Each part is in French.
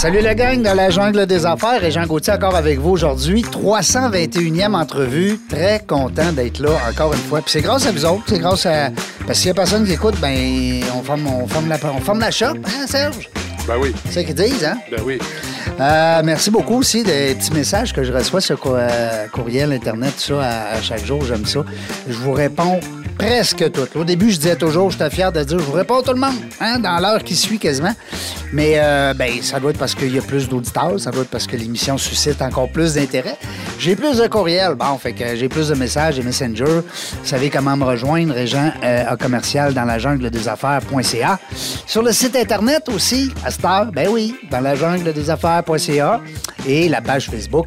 Salut la gang dans la jungle des affaires et Jean Gauthier encore avec vous aujourd'hui. 321e entrevue. Très content d'être là encore une fois. Puis c'est grâce à vous autres, c'est grâce à... Parce qu'il y a personne qui écoute, ben on forme, on forme, la, on forme la shop, hein Serge? Ben oui, C'est ça qu'ils disent, hein? ben oui. Euh, merci beaucoup aussi des petits messages que je reçois sur euh, courriel, Internet, tout ça, à, à chaque jour. J'aime ça. Je vous réponds presque toutes. Au début, je disais toujours, j'étais fier de dire, je vous réponds tout le monde, hein, dans l'heure qui suit quasiment. Mais euh, ben, ça doit être parce qu'il y a plus d'auditeurs, ça doit être parce que l'émission suscite encore plus d'intérêt. J'ai plus de courriels, bon, fait que j'ai plus de messages et Messenger. Vous savez comment me rejoindre, Régent euh, à commercial dans la jungle des affaires.ca. Sur le site Internet aussi, à cette ben oui, dans la jungle des affaires.ca et la page Facebook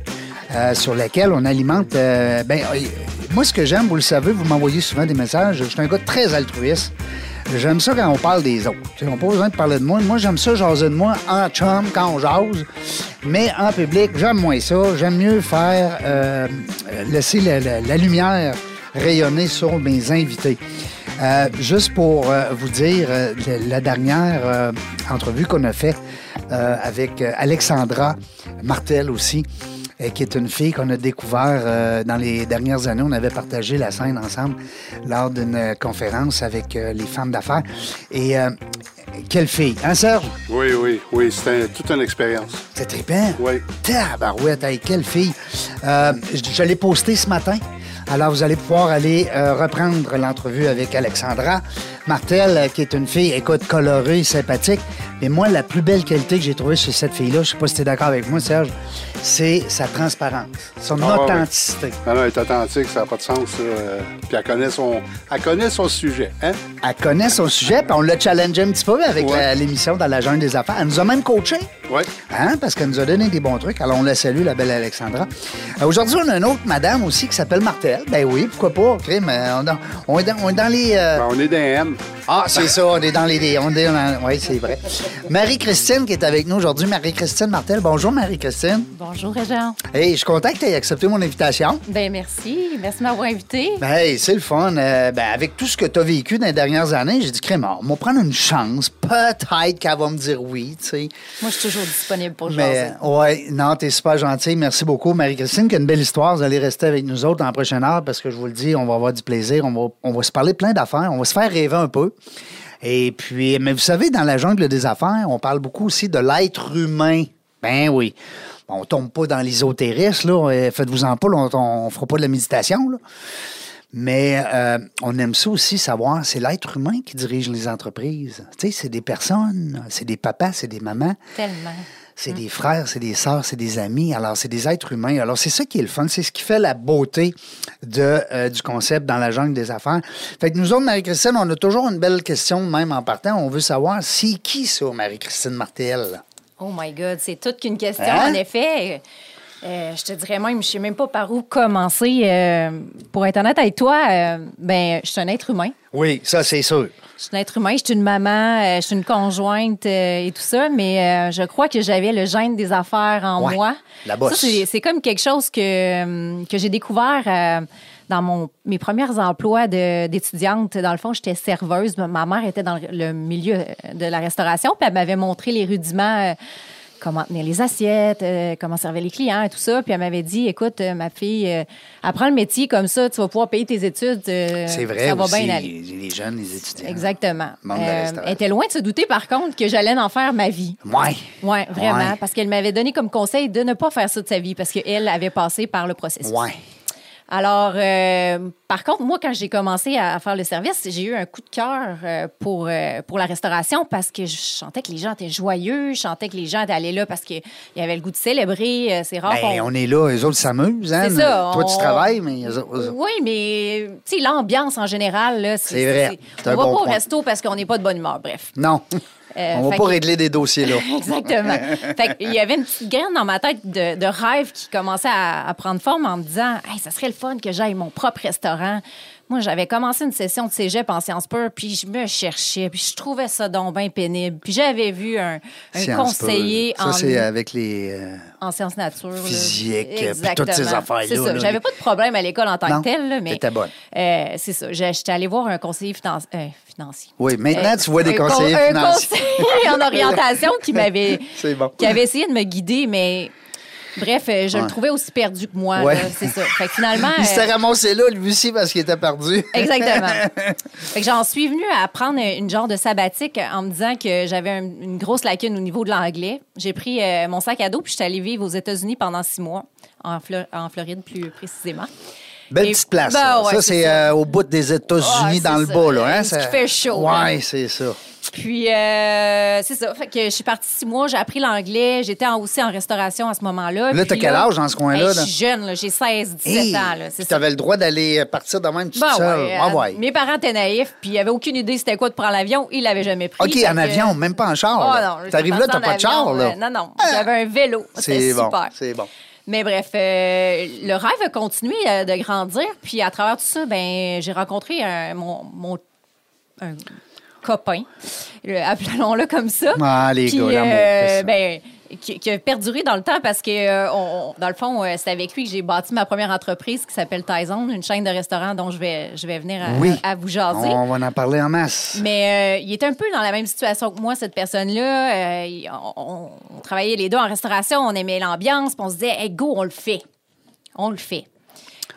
euh, sur laquelle on alimente. euh, ben, moi, ce que j'aime, vous le savez, vous m'envoyez souvent des messages. Je suis un gars très altruiste. J'aime ça quand on parle des autres. On n'a pas besoin de parler de moi. Moi, j'aime ça jaser de moi en chum, quand on jase. Mais en public, j'aime moins ça. J'aime mieux faire euh, laisser la, lumière rayonner sur mes invités. Euh, juste pour euh, vous dire, la, dernière entrevue qu'on a faite avec Alexandra Martel aussi, qui est une fille qu'on a découvert euh, dans les dernières années. On avait partagé la scène ensemble lors d'une euh, conférence avec euh, les femmes d'affaires. Et euh, quelle fille, hein Serge? Oui, oui, oui, c'était toute une expérience. C'est trippant. Oui. Tabarouette, hey, quelle fille. Euh, je je l'ai posté ce matin. Alors, vous allez pouvoir aller euh, reprendre l'entrevue avec Alexandra Martel, euh, qui est une fille, écoute, colorée, sympathique. Mais moi, la plus belle qualité que j'ai trouvée chez cette fille-là, je sais pas si tu es d'accord avec moi, Serge, c'est sa transparence, son Ah, authenticité. Non, non, elle est authentique, ça n'a pas de sens. ça. Euh, Puis elle connaît son, elle connaît son sujet, hein? Elle connaît son sujet, puis on l'a challengé un petit peu avec Ouais. l'émission dans la jungle des affaires. Elle nous a même coaché. Oui. Hein, parce qu'elle nous a donné des bons trucs. Alors, on la salue, la belle Alexandra. Euh, Aujourd'hui, on a une autre madame aussi qui s'appelle Martel. Ben oui, pourquoi pas, crime. euh, On, est dans- on est dans, on est dans les... euh, Ben, on est dans M. Ah, c'est ça, on est dans les... On est dans... Oui, c'est vrai. Marie-Christine qui est avec nous aujourd'hui. Marie-Christine Martel. Bonjour, Marie-Christine. Bonjour, Régent. Hey, je suis content que tu aies accepté mon invitation. Ben merci. Merci de m'avoir invité. Ben, hey, c'est le fun. Euh, ben, avec tout ce que tu as vécu dans les dernières années, j'ai dit, crème, on va prendre une chance. Peut-être qu'elle va me dire oui, tu sais. Moi, je suis toujours disponible pour Mais, jaser. ouais, non, t'es super gentil. Merci beaucoup, Marie-Christine, qui a une belle histoire. Vous allez rester avec nous autres dans la prochaine heure parce que je vous le dis, on va avoir du plaisir. On va, on va se parler plein d'affaires. On va se faire rêver un peu. Et puis, mais vous savez, dans la jungle des affaires, on parle beaucoup aussi de l'être humain. Ben oui. Bon, on tombe pas dans l'ésotérisme, là. Euh, Faites-vous-en pas, on, on fera pas de la méditation. Mais euh, on aime ça aussi savoir, c'est l'être humain qui dirige les entreprises. Tu sais, c'est des personnes, c'est des papas, c'est des mamans. Tellement. C'est des frères, c'est des sœurs, c'est des amis. Alors, c'est des êtres humains. Alors, c'est ça qui est le fun. C'est ce qui fait la beauté de, euh, du concept dans la jungle des affaires. Fait que nous autres, Marie-Christine, on a toujours une belle question, même en partant. On veut savoir, c'est qui ça, Marie-Christine Martel? Oh my God, c'est toute qu'une question, Hein? en effet. Euh, je te dirais même, je sais même pas par où commencer. Euh, pour être honnête avec toi, ben, je suis un être humain. Oui, ça, c'est sûr. Je suis un être humain, je suis une maman, euh, je suis une conjointe euh, et tout ça, mais euh, je crois que j'avais le gène des affaires en Ouais, moi. la bosse. Ça, c'est- comme quelque chose que, que j'ai découvert dans mon, mes premiers emplois d'étudiante. Dans le fond, j'étais serveuse. Ma mère était dans le milieu de la restauration, puis elle m'avait montré les rudiments. Comment tenir les assiettes, euh, comment servir les clients et tout ça. Puis elle m'avait dit, écoute, euh, ma fille, euh, apprends le métier comme ça, tu vas pouvoir payer tes études. C'est vrai Ça va aussi, bien aller. les jeunes, les étudiants. Exactement. Elle était loin de se douter, par contre, que j'allais en faire ma vie. Ouais. Oui, vraiment. Ouais. Parce qu'elle m'avait donné comme conseil de ne pas faire ça de sa vie parce qu'elle avait passé par le processus. Ouais. Alors, euh, par contre, moi, quand j'ai commencé à faire le service, j'ai eu un coup de cœur euh, pour, euh, pour la restauration parce que je sentais que les gens étaient joyeux, je sentais que les gens étaient allés là parce qu'il y avait le goût de célébrer. C'est rare Ben, on est là, eux autres s'amusent, hein? C'est ça, Toi, tu travailles, mais Oui, mais tu sais, l'ambiance en général, là, C'est vrai. c'est- un On va bon pas au resto parce qu'on n'est pas de bonne humeur. Bref. Non. Euh, On va pas que- régler des dossiers là. Exactement. fait il y avait une petite graine dans ma tête de, de rêve qui commençait à, à prendre forme en me disant hey, ça serait le fun que j'aille mon propre restaurant. Moi, j'avais commencé une session de cégep en sciences pures, puis je me cherchais, puis je trouvais ça donc bien pénible. Puis j'avais vu un, conseiller en, c'est avec les. euh, en sciences nature. Physique, puis toutes ces affaires-là, C'est ça. J'avais pas de problème à l'école en tant Non, que telle, là, mais bonne. euh, c'est ça. J'étais allée voir un conseiller euh, financier. Oui, maintenant, tu vois des un con- conseillers un financiers. conseiller en orientation qui m'avait C'est bon. qui avait essayé de me guider, mais bref, euh, je Ouais. le trouvais aussi perdu que moi. Ouais. C'est ça. Fait que finalement. Il euh, s'était ramassé là, lui aussi, parce qu'il était perdu. Exactement. fait que j'en suis venue à prendre une genre de sabbatique en me disant que j'avais un- une grosse lacune au niveau de l'anglais. J'ai pris euh, mon sac à dos puis je suis allée vivre aux États-Unis pendant six mois, en, Flo- en Floride plus précisément. Belle Et- petite place. Ben ça, ouais, Ça, c'est ça. euh, au bout des États-Unis, Ah, dans le ça. bas, là. Hein? Qui fait chaud, Oui, c'est ça. Puis, euh, c'est ça. Fait que je suis partie six mois, j'ai appris l'anglais. J'étais en- aussi en restauration à ce moment-là. Là, Puis t'as quel âge dans ce coin-là, là? Je suis jeune, là. j'ai 16, 17 Hey, ans. Là, tu ça. avais le droit d'aller euh, partir de même toute Ben seule. ouais, Ah ouais. Mes parents étaient naïfs, puis ils n'avaient aucune idée c'était quoi de prendre l'avion. Ils l'avaient jamais pris. OK, en que- avion, même pas en char. Oh là. non. T'arrives là, t'as pas de char, là. Non, non. J'avais un vélo. C'est bon, super. c'est bon. Mais bref, euh, le rêve a continué euh, de grandir. Puis à travers tout ça, ben, j'ai rencontré un- mon, mon- un copain, le- appelons-le comme ça. Ah, les Puis, gars, euh, ben, qui, qui a perduré dans le temps parce que, euh, on- dans le fond, euh, c'est avec lui que j'ai bâti ma première entreprise qui s'appelle Tyson, une chaîne de restaurants dont je vais, je vais venir à, Oui. à vous jaser. On va en parler en masse. Mais euh, il était un peu dans la même situation que moi, cette personne-là. On- on travaillait les deux en restauration, on aimait l'ambiance, puis on se disait, hey, go, on le fait. On le fait.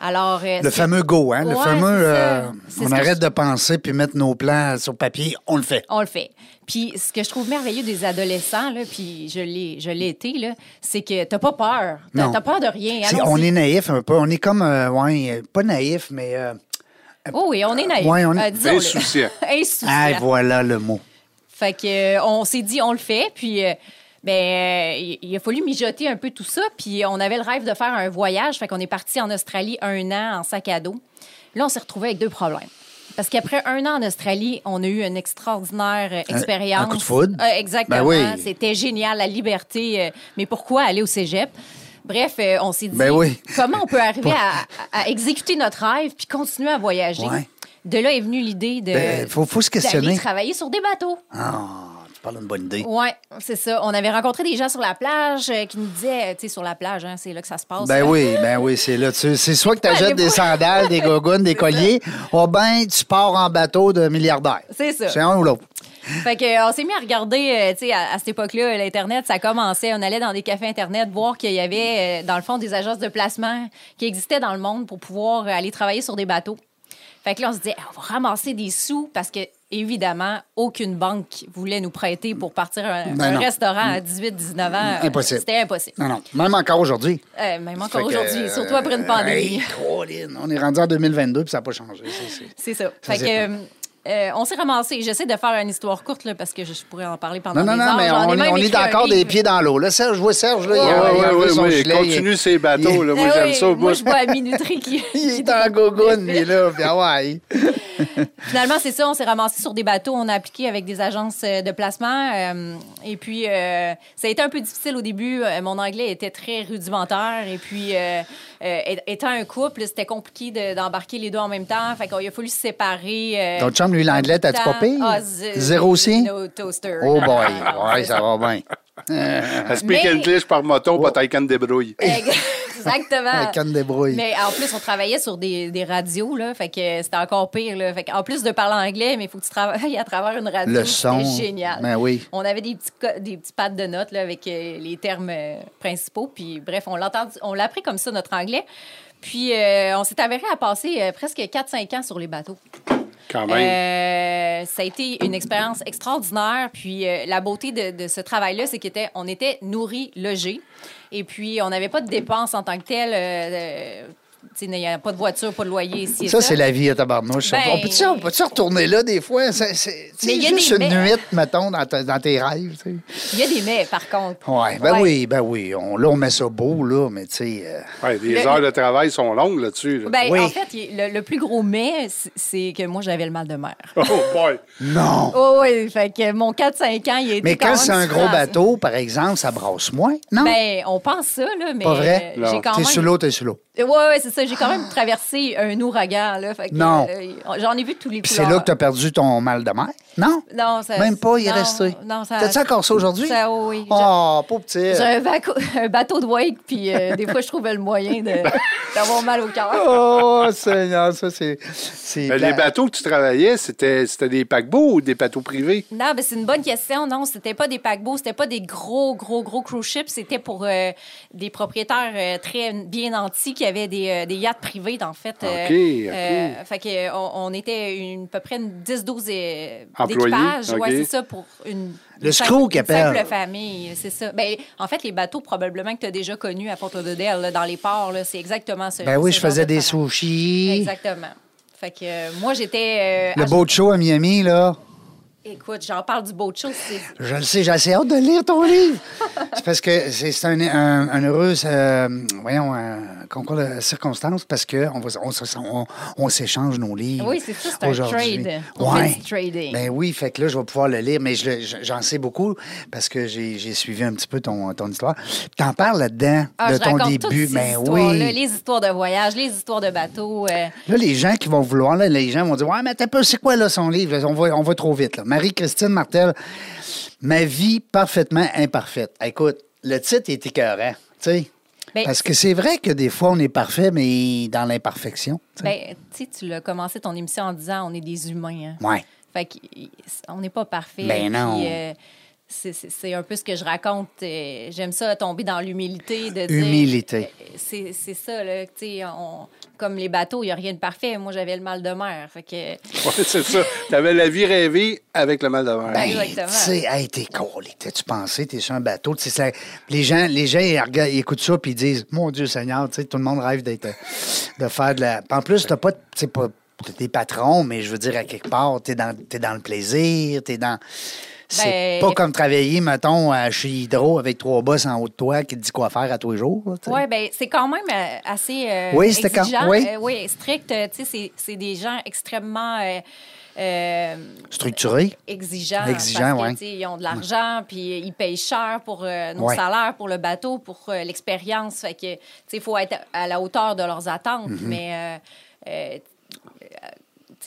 Alors. euh, Le fameux go, hein? le Ouais, fameux. euh, on arrête je- de penser puis mettre nos plans sur papier, on le fait. On le fait. Puis ce que je trouve merveilleux des adolescents, là, puis je l'ai, je l'ai été, là, c'est que t'as pas peur. T'as, t'as peur de rien. On est naïf un peu. On est comme. euh, ouais, pas naïf, mais. euh, Oh oui, on est naïf. Ouais, on est- Euh. Insouciant. Insouciant. ah, voilà le mot. Fait que euh, on s'est dit on le fait puis euh, ben euh, il, a fallu mijoter un peu tout ça puis on avait le rêve de faire un voyage fait qu'on est parti en Australie un an en sac à dos. Là on s'est retrouvé avec deux problèmes. Parce qu'après un an en Australie, on a eu une extraordinaire euh, expérience. un coup de foudre? Euh, exactement. Ben oui. C'était génial, la liberté. mais pourquoi aller au cégep? Bref, on s'est dit Ben oui. comment on peut arriver à, à exécuter notre rêve puis continuer à voyager? Ouais. De là est venue l'idée de Ben, faut- faut se questionner. travailler sur des bateaux. Ah, d'une bonne idée. Oui, c'est ça. On avait rencontré des gens sur la plage euh, qui nous disaient, tu sais, sur la plage, hein, c'est là que ça se passe. Ben oui, ben oui, c'est là. C'est soit que tu achètes des sandales, des gogoons, des colliers, ou ben tu pars en bateau de milliardaire. C'est ça. C'est un ou l'autre. Fait que, euh, on s'est mis à regarder, euh, tu sais, à, à cette époque-là, l'Internet, ça commençait. On allait dans des cafés Internet voir qu'il y avait, euh, dans le fond, des agences de placement qui existaient dans le monde pour pouvoir euh, aller travailler sur des bateaux. Fait que là, on se disait, Ah, on va ramasser des sous parce que, évidemment, aucune banque voulait nous prêter pour partir à un, Ben un non. restaurant à 18-19 ans. Euh, Impossible. C'était impossible. Non, non. Même encore aujourd'hui. Euh, même encore aujourd'hui, euh, surtout après une pandémie. hey, on est rendu en 2022 puis ça n'a pas changé. c'est- ça. Ça Fait que, euh, euh, on s'est ramassé. J'essaie de faire une histoire courte là, parce que je pourrais en parler pendant Non, non, des non, heures. mais J'en ai on, est- on encore des pieds dans l'eau. Là, Serge, je vois Serge, là, il a- Oui, il a oui, oui, son oui. gilet, il- Continue ces bateaux, là. Moi, j'aime ça Moi, je vois à minuterie qui. Il est en gogoune, lui, là. Puis, ah ouais. Finalement, c'est ça. On s'est ramassé sur des bateaux. On a appliqué avec des agences euh, de placement. euh, et puis, euh, ça a été un peu difficile au début. Mon anglais était très rudimentaire. Et puis, euh, étant un couple, c'était compliqué de- d'embarquer les deux en même temps. Fait qu'il a fallu se séparer. Ton chum, lui, l'anglais, t'as-tu pas pire? Ah, Zéro aussi? No toaster. Oh boy. Ouais, ça va bien. Elle speak Mais- English par moto, pas canne débrouille. Exactement. La canne débrouille. Mais en plus, on travaillait sur des, des radios, là, fait que c'était encore pire. Là. Fait en plus de parler anglais, mais il faut que tu travailles à travers une radio. Le son. Génial. Ben oui. On avait des petits, des petits pads de notes là, avec euh, les termes euh, principaux. Puis bref, on l'a entendu- on l'a appris comme ça, notre anglais. Puis euh, on s'est avéré à passer euh, presque 4-5 ans sur les bateaux. Euh, ça a été une expérience extraordinaire. Puis euh, la beauté de, ce travail-là, c'est qu'on était, on était nourris, logés. Et puis, on n'avait pas de dépenses en tant que telles. A pas de voiture, pas de loyer ici. Ça, c'est la vie à tabarnouche. Ben- on peut-tu on peut-tu retourner là des fois? C'est, juste des une mais- nuit, mettons, dans, ta- dans tes rêves. Il y a des mais, par contre. Ouais, ben Ouais. oui, ben oui. On, là, on met ça beau, là, mais tu sais... euh, Ouais, les Le- heures de travail sont longues là-dessus. là. Ben, Oui. En fait, le, le plus gros mais, c'est- que moi, j'avais le mal de mer. Oh boy! non! Oh oui, fait que mon 4-5 ans, il été mais quand c'est un gros bateau, par exemple, ça brasse moins, non? Ben, on pense ça, là, mais Pas vrai? j'ai quand T'es même... sous l'eau, t'es sous l'eau. Oui, ouais, c'est ça. J'ai quand même traversé un ouragan, là. Fait que, Non. euh, J'en ai vu tous les Puis c'est là que t'as perdu ton mal de mer? Non? Non, ça... Même pas, il est non, resté. Non, ça... T'as-tu encore ça aujourd'hui? Ça, oui. Oh, pauvre petit. J'ai un, bateau de wake, puis euh, des fois, je trouvais le moyen de- d'avoir mal au cœur. Oh, Seigneur, ça, c'est. Ben, les bateaux que tu travaillais, c'était c'était des paquebots ou des bateaux privés? Non, ben c'est une bonne question. Non, c'était pas des paquebots, c'était pas des gros, gros, gros cruise ships. C'était pour euh, des propriétaires euh, très bien nantis qui avaient des, euh, des yachts privés, en fait. OK, OK. fait que, euh, on, on était une, à peu près une 10-12 euh, Employés, d'équipage. OK. Ouais, c'est ça, pour une. Le une screw simple- qu'ils une simple appellent. famille, c'est ça. Ben, en fait, les bateaux, probablement que tu as déjà connus à Port Lauderdale, là, dans les ports, c'est exactement ça. Ben oui, je faisais des sushis. Exactement. Fait que euh, moi, j'étais. euh, Le à- boat show à Miami, là. Écoute, j'en parle du boat show. c'est- Je le sais, j'ai assez hâte de lire ton livre. c'est parce que c'est un, un, un heureux, euh, voyons, un concours de circonstances parce qu'on on, on, on s'échange nos livres. Oui, c'est ça, c'est un trade. Ouais. trading. Ben oui, fait que là, je vais pouvoir le lire, mais je- j'en sais beaucoup parce que j'ai suivi un petit peu ton, ton histoire. T'en parles là-dedans Ah, de ton début. ces Ben oui. les histoires de voyage, les histoires de bateaux. euh, Là, les gens qui vont vouloir, là, les gens vont dire Ouais, mais t'as pas, c'est quoi là son livre? On va, on va trop vite. là. Marie-Christine Martel, Ma vie parfaitement imparfaite. Écoute, le titre est écœurant, tu sais. Ben, Parce que c'est vrai que des fois, on est parfait, mais dans l'imperfection. ben, tu sais, tu l'as commencé ton émission en disant on est des humains. hein. ouais. Fait qu'on n'est pas parfait. Ben non. puis, euh, c'est- un peu ce que je raconte. euh, J'aime ça, tomber dans l'humilité de dire... Humilité. euh, C'est c'est ça, là. tu sais, on- Comme les bateaux, il n'y a rien de parfait. Moi, j'avais le mal de mer. Fait que... Ouais, c'est ça. Tu avais la vie rêvée avec le mal de mer. Ben, Exactement. tu sais, hey, t'es collé. T'as-tu pensé, t'es sur un bateau? tu sais, ça- les gens, les gens ils, regardent- ils écoutent ça puis ils disent Mon Dieu Seigneur, tu sais, tout le monde rêve d'être, de faire de la. En plus, t'as pas, tu sais, pas des patrons, mais je veux dire, à quelque part, t'es dans, t'es dans le plaisir, t'es dans. C'est Ben, pas comme travailler, mettons, chez Hydro avec trois boss en haut de toi qui te dit quoi faire à tous les jours. Oui, ben c'est quand même euh, assez euh, Oui, c'était quand- exigeant. oui. Euh, oui, strict. Tu sais, c'est- des gens extrêmement euh, euh, Structuré. exigeants. Exigeants, sais, Ils ont de l'argent, puis ils payent cher pour nos Ouais. salaires, pour le bateau, pour l'expérience. Fait que, tu sais, il faut être à la hauteur de leurs attentes. Mm-hmm. Mais...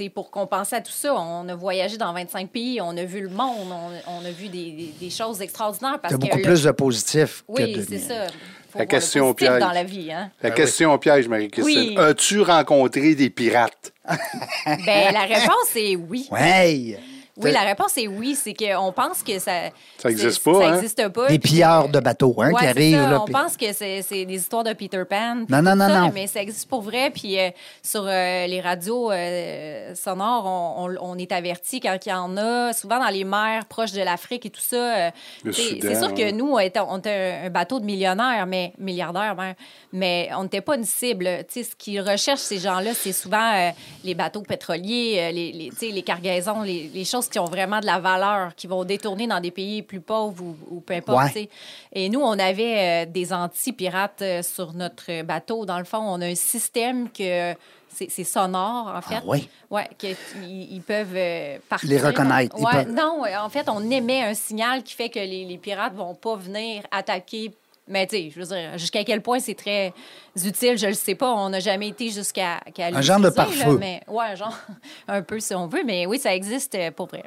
pour compenser à tout ça, on a voyagé dans 25 pays, on a vu le monde, on, on a vu des, des- des choses extraordinaires. Parce T'as que beaucoup le- plus de positif que Oui, de c'est ça. Faut La question piège. dans la vie, hein? La question piège, Marie-Christine. Oui. As-tu rencontré des pirates? Ben, la réponse est oui. Ouais. Oui, la réponse est oui. C'est qu'on pense que ça. Ça existe c'est- pas, Ça hein? n'existe pas. Des que- de bateaux hein, Ouais, qui arrivent. ça. là, on puis- pense que c'est c'est des histoires de Peter Pan. Non, non, non, ça, non. Mais ça existe pour vrai. Puis euh, sur euh, les radios euh, sonores, on, on- on est averti quand il y en a, souvent dans les mers proches de l'Afrique et tout ça. euh, t'sais, c'est sûr ouais. que nous, on était, on était un, bateau de millionnaires, mais milliardaires, même, mais on n'était pas une cible. Tu sais, ce qu'ils recherchent, ces gens-là, c'est souvent euh, les bateaux pétroliers, euh, les, les, tu sais, les cargaisons, les, les choses qui ont vraiment de la valeur, qui vont détourner dans des pays plus pauvres ou, ou peu importe. Ouais. Et nous, on avait euh, des anti-pirates euh, sur notre bateau. Dans le fond, on a un système que c'est sonore, en fait. Ah oui? Ouais, qu'ils ils peuvent euh, partir. Les reconnaître, Ouais, peuvent- Non, en fait, on émet un signal qui fait que les, les pirates vont pas venir attaquer. Mais tu sais, je veux dire, jusqu'à quel point c'est très utile, je le sais pas. On n'a jamais été jusqu'à qu'à Un genre de. Mais ouais, genre un peu si on veut. Mais oui, ça existe euh, pour vrai.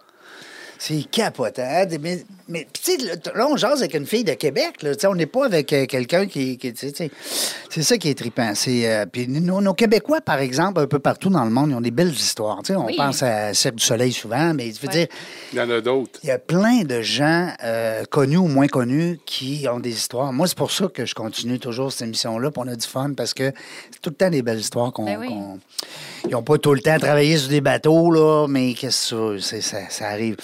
C'est capotant. hein, Mais, mais tu sais, là, là, on jase avec une fille de Québec. Là, Tu sais, on n'est pas avec euh, quelqu'un qui. tu tu c'est ça qui est trippant. C'est, euh, puis nos, nos Québécois, par exemple, un peu partout dans le monde, ils ont des belles histoires. Tu sais, on Oui. pense à Cirque du Soleil souvent, mais je veux Ouais. dire, Il y en a d'autres. il y a plein de gens euh, connus ou moins connus qui ont des histoires. Moi, c'est pour ça que je continue toujours cette émission-là, puis on a du fun, parce que c'est tout le temps des belles histoires qu'on. Ben oui. qu'on- Ils n'ont pas tout le temps travaillé sur des bateaux, là, mais qu'est-ce que ça, ça arrive.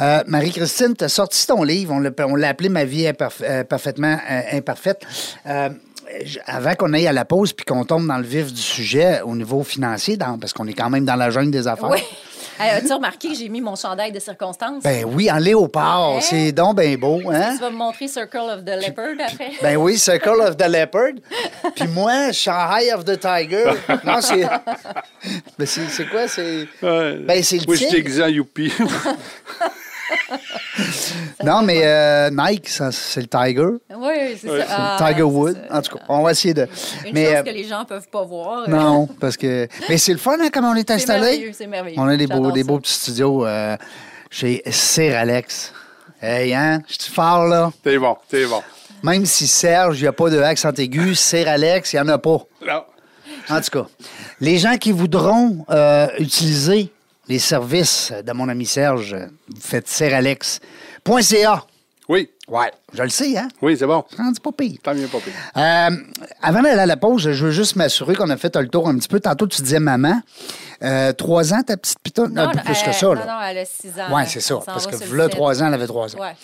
Euh, Marie-Christine, tu as sorti ton livre, on l'a, appelé Ma vie euh, parfaitement euh, imparfaite. Avant qu'on aille à la pause puis qu'on tombe dans le vif du sujet au niveau financier, parce qu'on est quand même dans la jungle des affaires. Euh, As-tu remarqué que j'ai mis mon chandail de circonstance? Ben oui, en léopard, Hein? c'est donc ben beau, hein? Tu vas me montrer Circle of the Leopard après? Ben oui, Circle of the Leopard. Puis moi, Shanghai of the Tiger. Non, c'est. Ben c'est quoi? C'est. Ouais. Ben, c'est le Moi, je suis tigre. en youpi. Non, mais euh, Nike, c'est le Tiger. oui, c'est ça. Ah, Tiger c'est Wood. ça. En tout cas, on va essayer de. Une mais chose euh, que les gens peuvent pas voir. non, parce que. Mais c'est le fun, hein, comment on est C'est installé. merveilleux, c'est merveilleux. On a des beaux, des beaux petits studios euh, chez Sir Alex. Hey, hein? Je suis fort, là. T'es bon, t'es bon. Même si Serge, il n'y a pas de accent aigu, Sir Alex, il n'y en a pas. Non. En tout cas, les gens qui voudront euh, utiliser les services de mon ami Serge, vous faites seralex.ca. Oui, Ouais, je le sais, hein? oui, c'est bon. Rendu pas pire. Tant mieux, pas pire. Euh, avant d'aller à la pause, je veux juste m'assurer qu'on a fait le tour un petit peu. Tantôt, tu disais maman. Euh, trois ans, ta petite pitonne? Non, plus que euh, ça, non, là. non, elle a six ans. Oui, c'est ça. Parce que là, trois ans, elle avait trois ans. Ouais.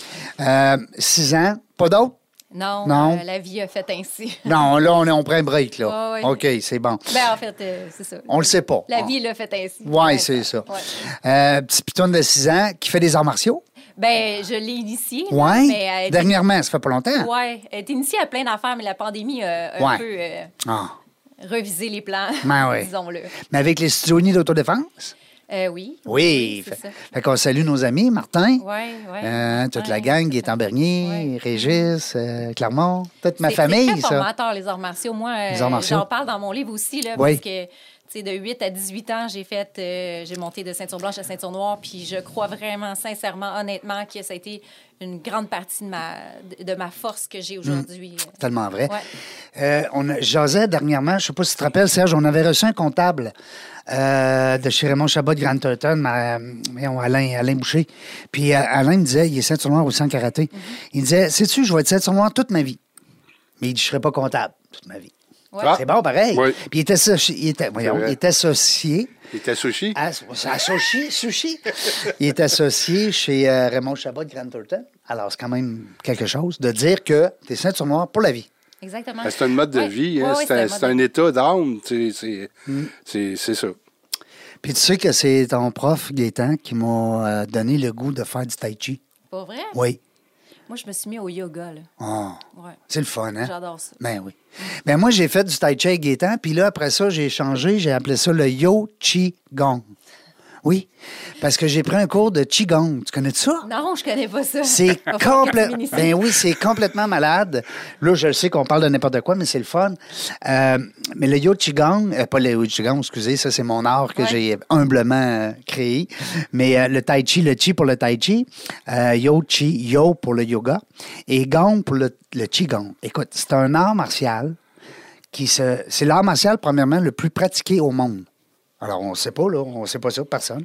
Euh, six ans, pas d'autres? Non, Non. euh, la vie a fait ainsi. Non, là, on, est, on prend un break, là. OK, c'est bon. ben, en fait, euh, c'est ça. On le sait pas. La vie l'a fait ainsi. Oui, Ouais, c'est ça. ouais. Euh, petit pitonne de 6 ans qui fait des arts martiaux? Ben, je l'ai initiée. là, Oui. Dernièrement, ça fait pas longtemps. Ouais, elle est initiée à plein d'affaires, mais la pandémie a un Ouais. peu Ah. revisé les plans, Ben disons-le. Mais avec les studios unis d'autodéfense? Euh, oui. Oui. Fait, ça. fait qu'on salue nos amis, Martin. Oui, oui. Euh, toute la gang, Gaétan Bernier, Ouais. Régis, euh, Clermont, toute ma famille, C'est très ça. formateur, les arts martiaux. Moi, euh, Les arts martiaux. j'en parle dans mon livre aussi, là, parce que, de 8 à 18 ans, j'ai fait, euh, j'ai monté de ceinture blanche à ceinture noire, puis je crois vraiment, sincèrement, honnêtement, que ça a été une grande partie de ma, de, ma force que j'ai aujourd'hui. Tellement vrai. Ouais. Euh, on a, jasais dernièrement, je ne sais pas si tu te rappelles, Serge, on avait reçu un comptable euh, de chez Raymond Chabot de Grand Turton, ma- Alain, Alain Boucher. Puis Alain me disait, il est ceinture noire aussi en karaté. Mhm. Il disait, sais-tu, je vais être ceinture noire toute ma vie. Mais il dit, je ne serai pas comptable toute ma vie. Ouais. Ah. C'est bon, pareil. Puis il était, associ- il était, voyons, vrai. il était associé. Il était sushi? à- associé, sushi. il est associé chez euh, Raymond Chabot de Grand Turton. Alors, c'est quand même quelque chose de dire que tu es ceinture noire pour la vie. Exactement. Ben, C'est un mode de Ouais. vie, hein. Ouais, ouais, c'est un, état d'âme. tu sais, C'est Mm. c'est- c'est ça. Puis tu sais que c'est ton prof, Gaétan, qui m'a euh, donné le goût de faire du tai chi. Pas vrai? Oui. Moi, je me suis mis au yoga, là. Ah, Ouais. c'est le fun, hein? J'adore ça. Ben oui. Ben moi, j'ai fait du tai chi Gaétan, puis là, après ça, j'ai changé, j'ai appelé ça le Yo Chi Gong. Oui, parce que j'ai pris un cours de Qigong. Tu connais ça? Non, je connais pas ça. C'est complètement. Ben oui, c'est complètement malade. Là, je sais qu'on parle de n'importe quoi, mais c'est le fun. Euh, mais le Yo Qigong, euh, pas le Yo Qigong, excusez, ça c'est mon art que Ouais. j'ai humblement euh, créé. Mais euh, le Tai Chi, le Chi pour le Tai Chi, Yo Chi, Yo pour le yoga, et Gong pour le, le Qigong. Écoute, c'est un art martial qui se. C'est l'art martial, premièrement, le plus pratiqué au monde. Alors, on ne sait pas, là, on ne sait pas ça, personne.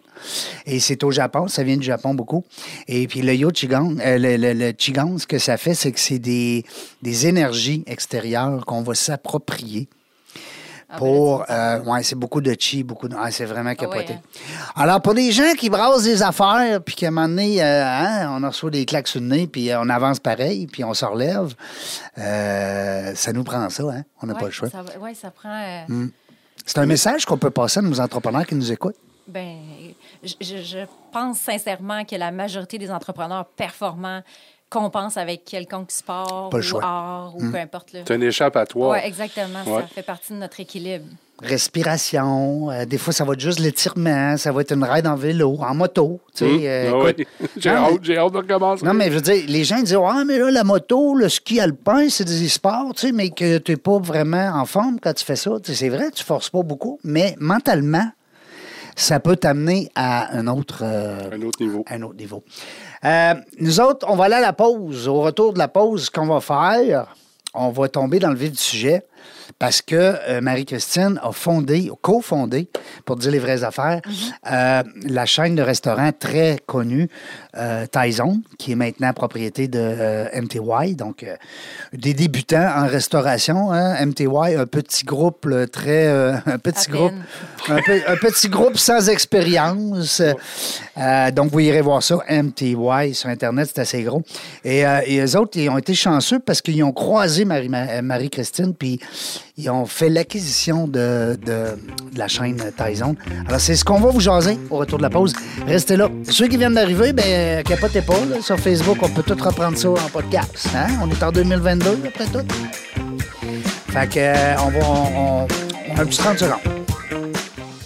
Et c'est au Japon, ça vient du Japon beaucoup. Et puis le Yo Qigong, euh, le, le- le Qigong, ce que ça fait, c'est que c'est des, des énergies extérieures qu'on va s'approprier. Ah, Pour. ben là, euh, ouais, c'est beaucoup de chi, beaucoup de. ah, c'est vraiment capoté. hein. Alors, pour des gens qui brassent des affaires, puis qu'à un moment donné, euh, hein, on en reçoit des claques sur le nez, puis euh, on avance pareil, puis on se relève, euh, ça nous prend ça, hein? On n'a Ouais, pas le choix. Ouais, ça prend. Mm. C'est un message qu'on peut passer à nos entrepreneurs qui nous écoutent. Ben, je, pense sincèrement que la majorité des entrepreneurs performants compensent avec quelconque sport le ou art ou peu importe. Là. C'est un échappatoire. Ouais, exactement. Ouais. Ça fait partie de notre équilibre. Respiration. euh, des fois, ça va être juste l'étirement. Ça va être une ride en vélo, en moto. tu sais, Hum, euh, ah oui. J'ai hâte, mais- j'ai hâte de recommencer. Non, mais je veux dire, les gens disent Ah, mais là, la moto, le ski alpin, c'est des sports, tu sais, mais que tu n'es pas vraiment en forme quand tu fais ça. C'est vrai, tu forces pas beaucoup, mais mentalement, ça peut t'amener à un autre, euh, Un autre niveau. un autre niveau. Euh, nous autres, on va aller à la pause. Au retour de la pause, ce qu'on va faire, on va tomber dans le vif du sujet. Parce que euh, Marie-Christine a fondé, cofondé, pour dire les vraies affaires, euh, la chaîne de restaurants très connue, euh, Tyson, qui est maintenant propriété de euh, MTY. Donc, euh, des débutants en restauration. Hein, MTY, un petit groupe là, très... euh, un petit À groupe un, pe- un petit groupe sans expérience. Euh, donc, vous irez voir ça, MTY, sur Internet, c'est assez gros. Et, euh, et eux autres, ils ont été chanceux parce qu'ils ont croisé Marie- Ma- Marie-Christine, puis ils ont fait l'acquisition de, de- la chaîne Tyson. Alors, c'est ce qu'on va vous jaser au retour de la pause. Restez là. Ceux qui viennent d'arriver, ben capotez pas. là. sur Facebook, on peut tout reprendre ça en podcast. hein? On est en 2022, après tout. Fait que, euh, on va... On, on- on a un petit 30 secondes.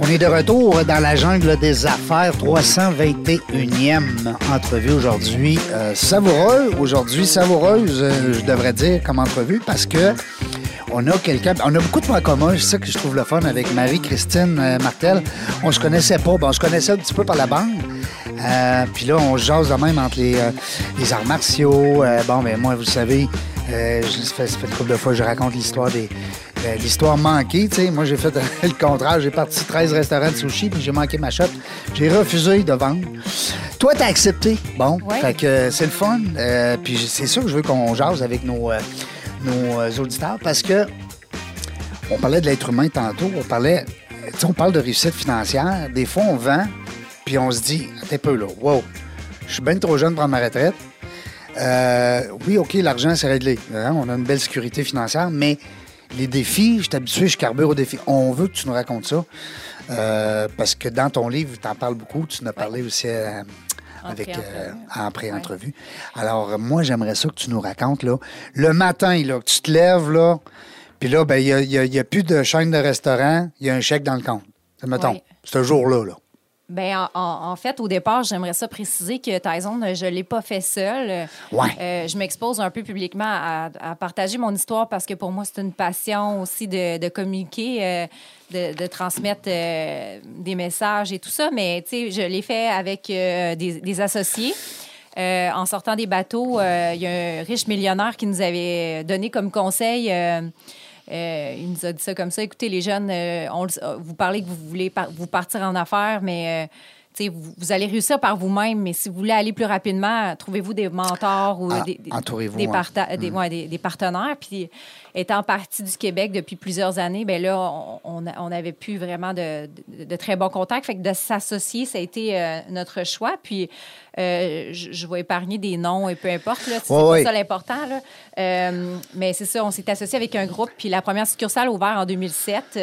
On est de retour dans la jungle des affaires, 321e entrevue aujourd'hui. Euh, savoureux, aujourd'hui savoureuse, euh, je devrais dire, comme entrevue, parce que on a quelqu'un, on a beaucoup de points communs, c'est ça que je trouve le fun avec Marie-Christine euh, Martel. On se connaissait pas, bon, on se connaissait un petit peu par la bande. Euh, Puis là, on se jase de même entre les, les arts martiaux. Bon, ben moi, vous savez, euh, je- ça fait, ça fait une couple de fois que je raconte l'histoire des euh, l'histoire manquée. tu sais. Moi, j'ai fait le contraire. J'ai parti 13 restaurants de sushi, puis j'ai manqué ma shot. J'ai refusé de vendre. Toi, t'as accepté. Bon, Ouais. fait que euh, c'est le fun. Euh, puis c'est sûr que je veux qu'on jase avec nos, nos auditeurs parce que on parlait de l'être humain tantôt. On parlait, on parle de réussite financière. Des fois, on vend, puis on se dit, un peu là, wow, je suis bien trop jeune pour prendre ma retraite. Euh, oui, OK, l'argent, c'est réglé. Hein, On a une belle sécurité financière, mais les défis, je suis habitué, je carbure aux défis. On veut que tu nous racontes ça. euh, parce que dans ton livre, tu en parles beaucoup. Tu en as parlé aussi euh, avec euh, en pré-entrevue. Alors, moi, j'aimerais ça que tu nous racontes, là, le matin, là, que tu te lèves, là, puis là, ben, il n'y a, y a- y a plus de chaîne de restaurant, il y a un chèque dans le compte. Mettons, Oui. ce jour-là, là. Ben, en, fait, au départ, j'aimerais ça préciser que Tyson, je ne l'ai pas fait seule. Ouais. Euh, je m'expose un peu publiquement à, à partager mon histoire parce que pour moi, c'est une passion aussi de, de communiquer, euh, de, de transmettre euh, des messages et tout ça. Mais, tu sais, je l'ai fait avec des, des associés. En sortant des bateaux, il y a un riche millionnaire qui nous avait donné comme conseil. Euh, il nous a dit ça comme ça. Écoutez, les jeunes, euh, on euh, vous parlez que vous voulez vous partir en affaires, mais vous, vous allez réussir par vous-même. Mais si vous voulez aller plus rapidement, trouvez-vous des mentors ou Ah, des, des- des, parta- ouais, partenaires. Puis, étant partie du Québec depuis plusieurs années, ben là, on- n'avait plus vraiment de, de- de très bons contacts. Fait que de s'associer, ça a été euh, notre choix. Puis, euh, je, je vais épargner des noms et peu importe. là. C'est Ouais, pas ouais. ça l'important. là. Euh, mais c'est ça, on s'est associé avec un groupe. Puis la première succursale a ouvert en 2007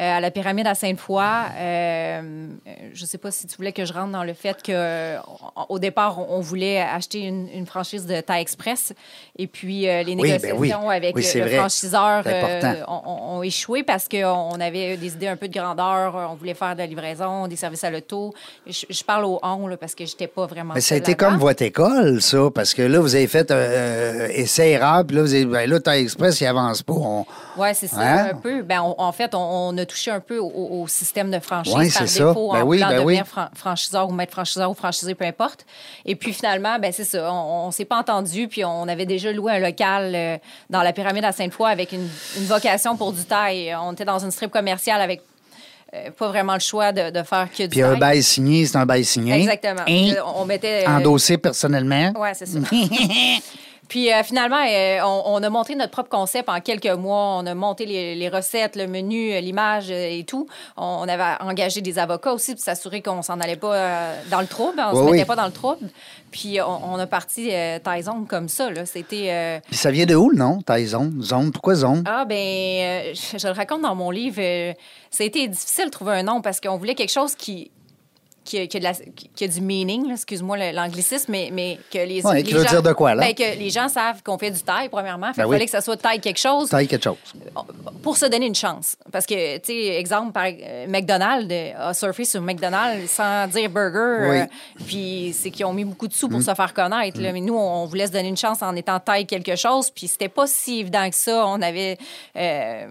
euh, à la pyramide à Sainte-Foy. Euh, je ne sais pas si tu voulais que je rentre dans le fait qu'au départ, on, voulait acheter une, une franchise de Thai Express. Et puis, euh, les Oui, ben négociations oui. avec Oui, le, c'est le franchiseur euh, ont, échoué parce qu'on avait des idées un peu de grandeur. On voulait faire de la livraison, des services à l'auto. Je, je parle au on là, parce que j'étais pas vraiment. Mais ça a été comme votre école, ça, parce que là, vous avez fait euh, essai-erreur, puis là, vous avez, ben là, Express, il avance pas. On- Oui, c'est ça, Hein? un peu. Ben, on- en fait, on, on a touché un peu au, au système de franchise Ouais, par c'est ça. défaut Ben en oui, voulant ben devenir fran- franchiseur ou maître franchiseur ou franchisé, peu importe. Et puis finalement, ben, c'est ça, on, on s'est pas entendu, puis on avait déjà loué un local euh, dans la pyramide à Sainte-Foy avec une, une vocation pour du taille. On était dans une strip commerciale avec euh, pas vraiment le choix de, de faire que du Puis un bail signé, c'est un bail signé. Exactement. Hein? On, mettait... euh, Endossé personnellement. Ouais, c'est ça. Puis euh, finalement, euh, on, on a monté notre propre concept en quelques mois. On a monté les, les recettes, le menu, euh, l'image et tout. On, on avait engagé des avocats aussi pour s'assurer qu'on s'en allait pas euh, dans le trouble. On Oui, se mettait oui. pas dans le trouble. Puis on, on a parti Tyson comme ça. là. C'était... Puis ça vient de où, le nom, Thai Zone? Pourquoi Zone? ah, ben, je, je le raconte dans mon livre. ça a été difficile de trouver un nom parce qu'on voulait quelque chose qui, qui, a- qui a de la- qui a du meaning, excuse-moi l'anglicisme, mais, mais que les, Ouais, les qui veut gens, dire de quoi, là? ben, que les gens savent qu'on fait du taille, premièrement. Fait Ben oui. fallait que ça soit taille quelque chose Taille quelque chose. pour se donner une chance. Parce que, tu sais, exemple, par euh, McDonald's a surfé sur McDonald's sans dire burger. Oui. euh, puis c'est qu'ils ont mis beaucoup de sous Mm. pour se faire connaître. là. Mais nous, on voulait se donner une chance en étant taille quelque chose. Puis c'était pas si évident que ça. On avait euh,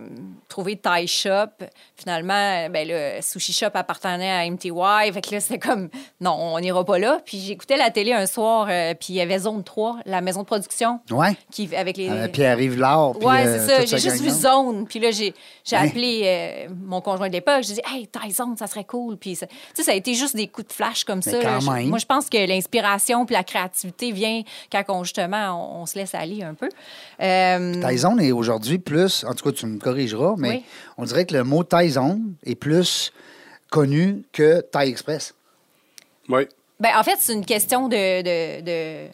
trouvé Thai Shop. Finalement, ben, le Sushi Shop appartenait à MTY. Fait que là, c'était comme, non, on n'ira pas là. Puis j'écoutais la télé un soir. euh, puis il y avait Zone 3, la maison de production. Ouais. Qui, avec les... Euh, Pierre-Yves Lard. puis, Ouais, euh, c'est ça. toute J'ai juste vu. Zone. Puis là, j'ai Hein? appelé euh, mon conjoint de l'époque. J'ai dit, hey, Thai Zone, ça serait cool. Puis, ça- tu sais, ça a été juste des coups de flash comme Mais ça. là. Je-. Moi, je pense que l'inspiration puis la créativité vient quand on, justement, on, on se laisse aller un peu. Euh, Tyson est aujourd'hui plus, en tout cas, tu me corrigeras, mais Oui. on dirait que le mot Tyson est plus connu que Thai Express. Oui. ben, en fait, c'est une question de. de, de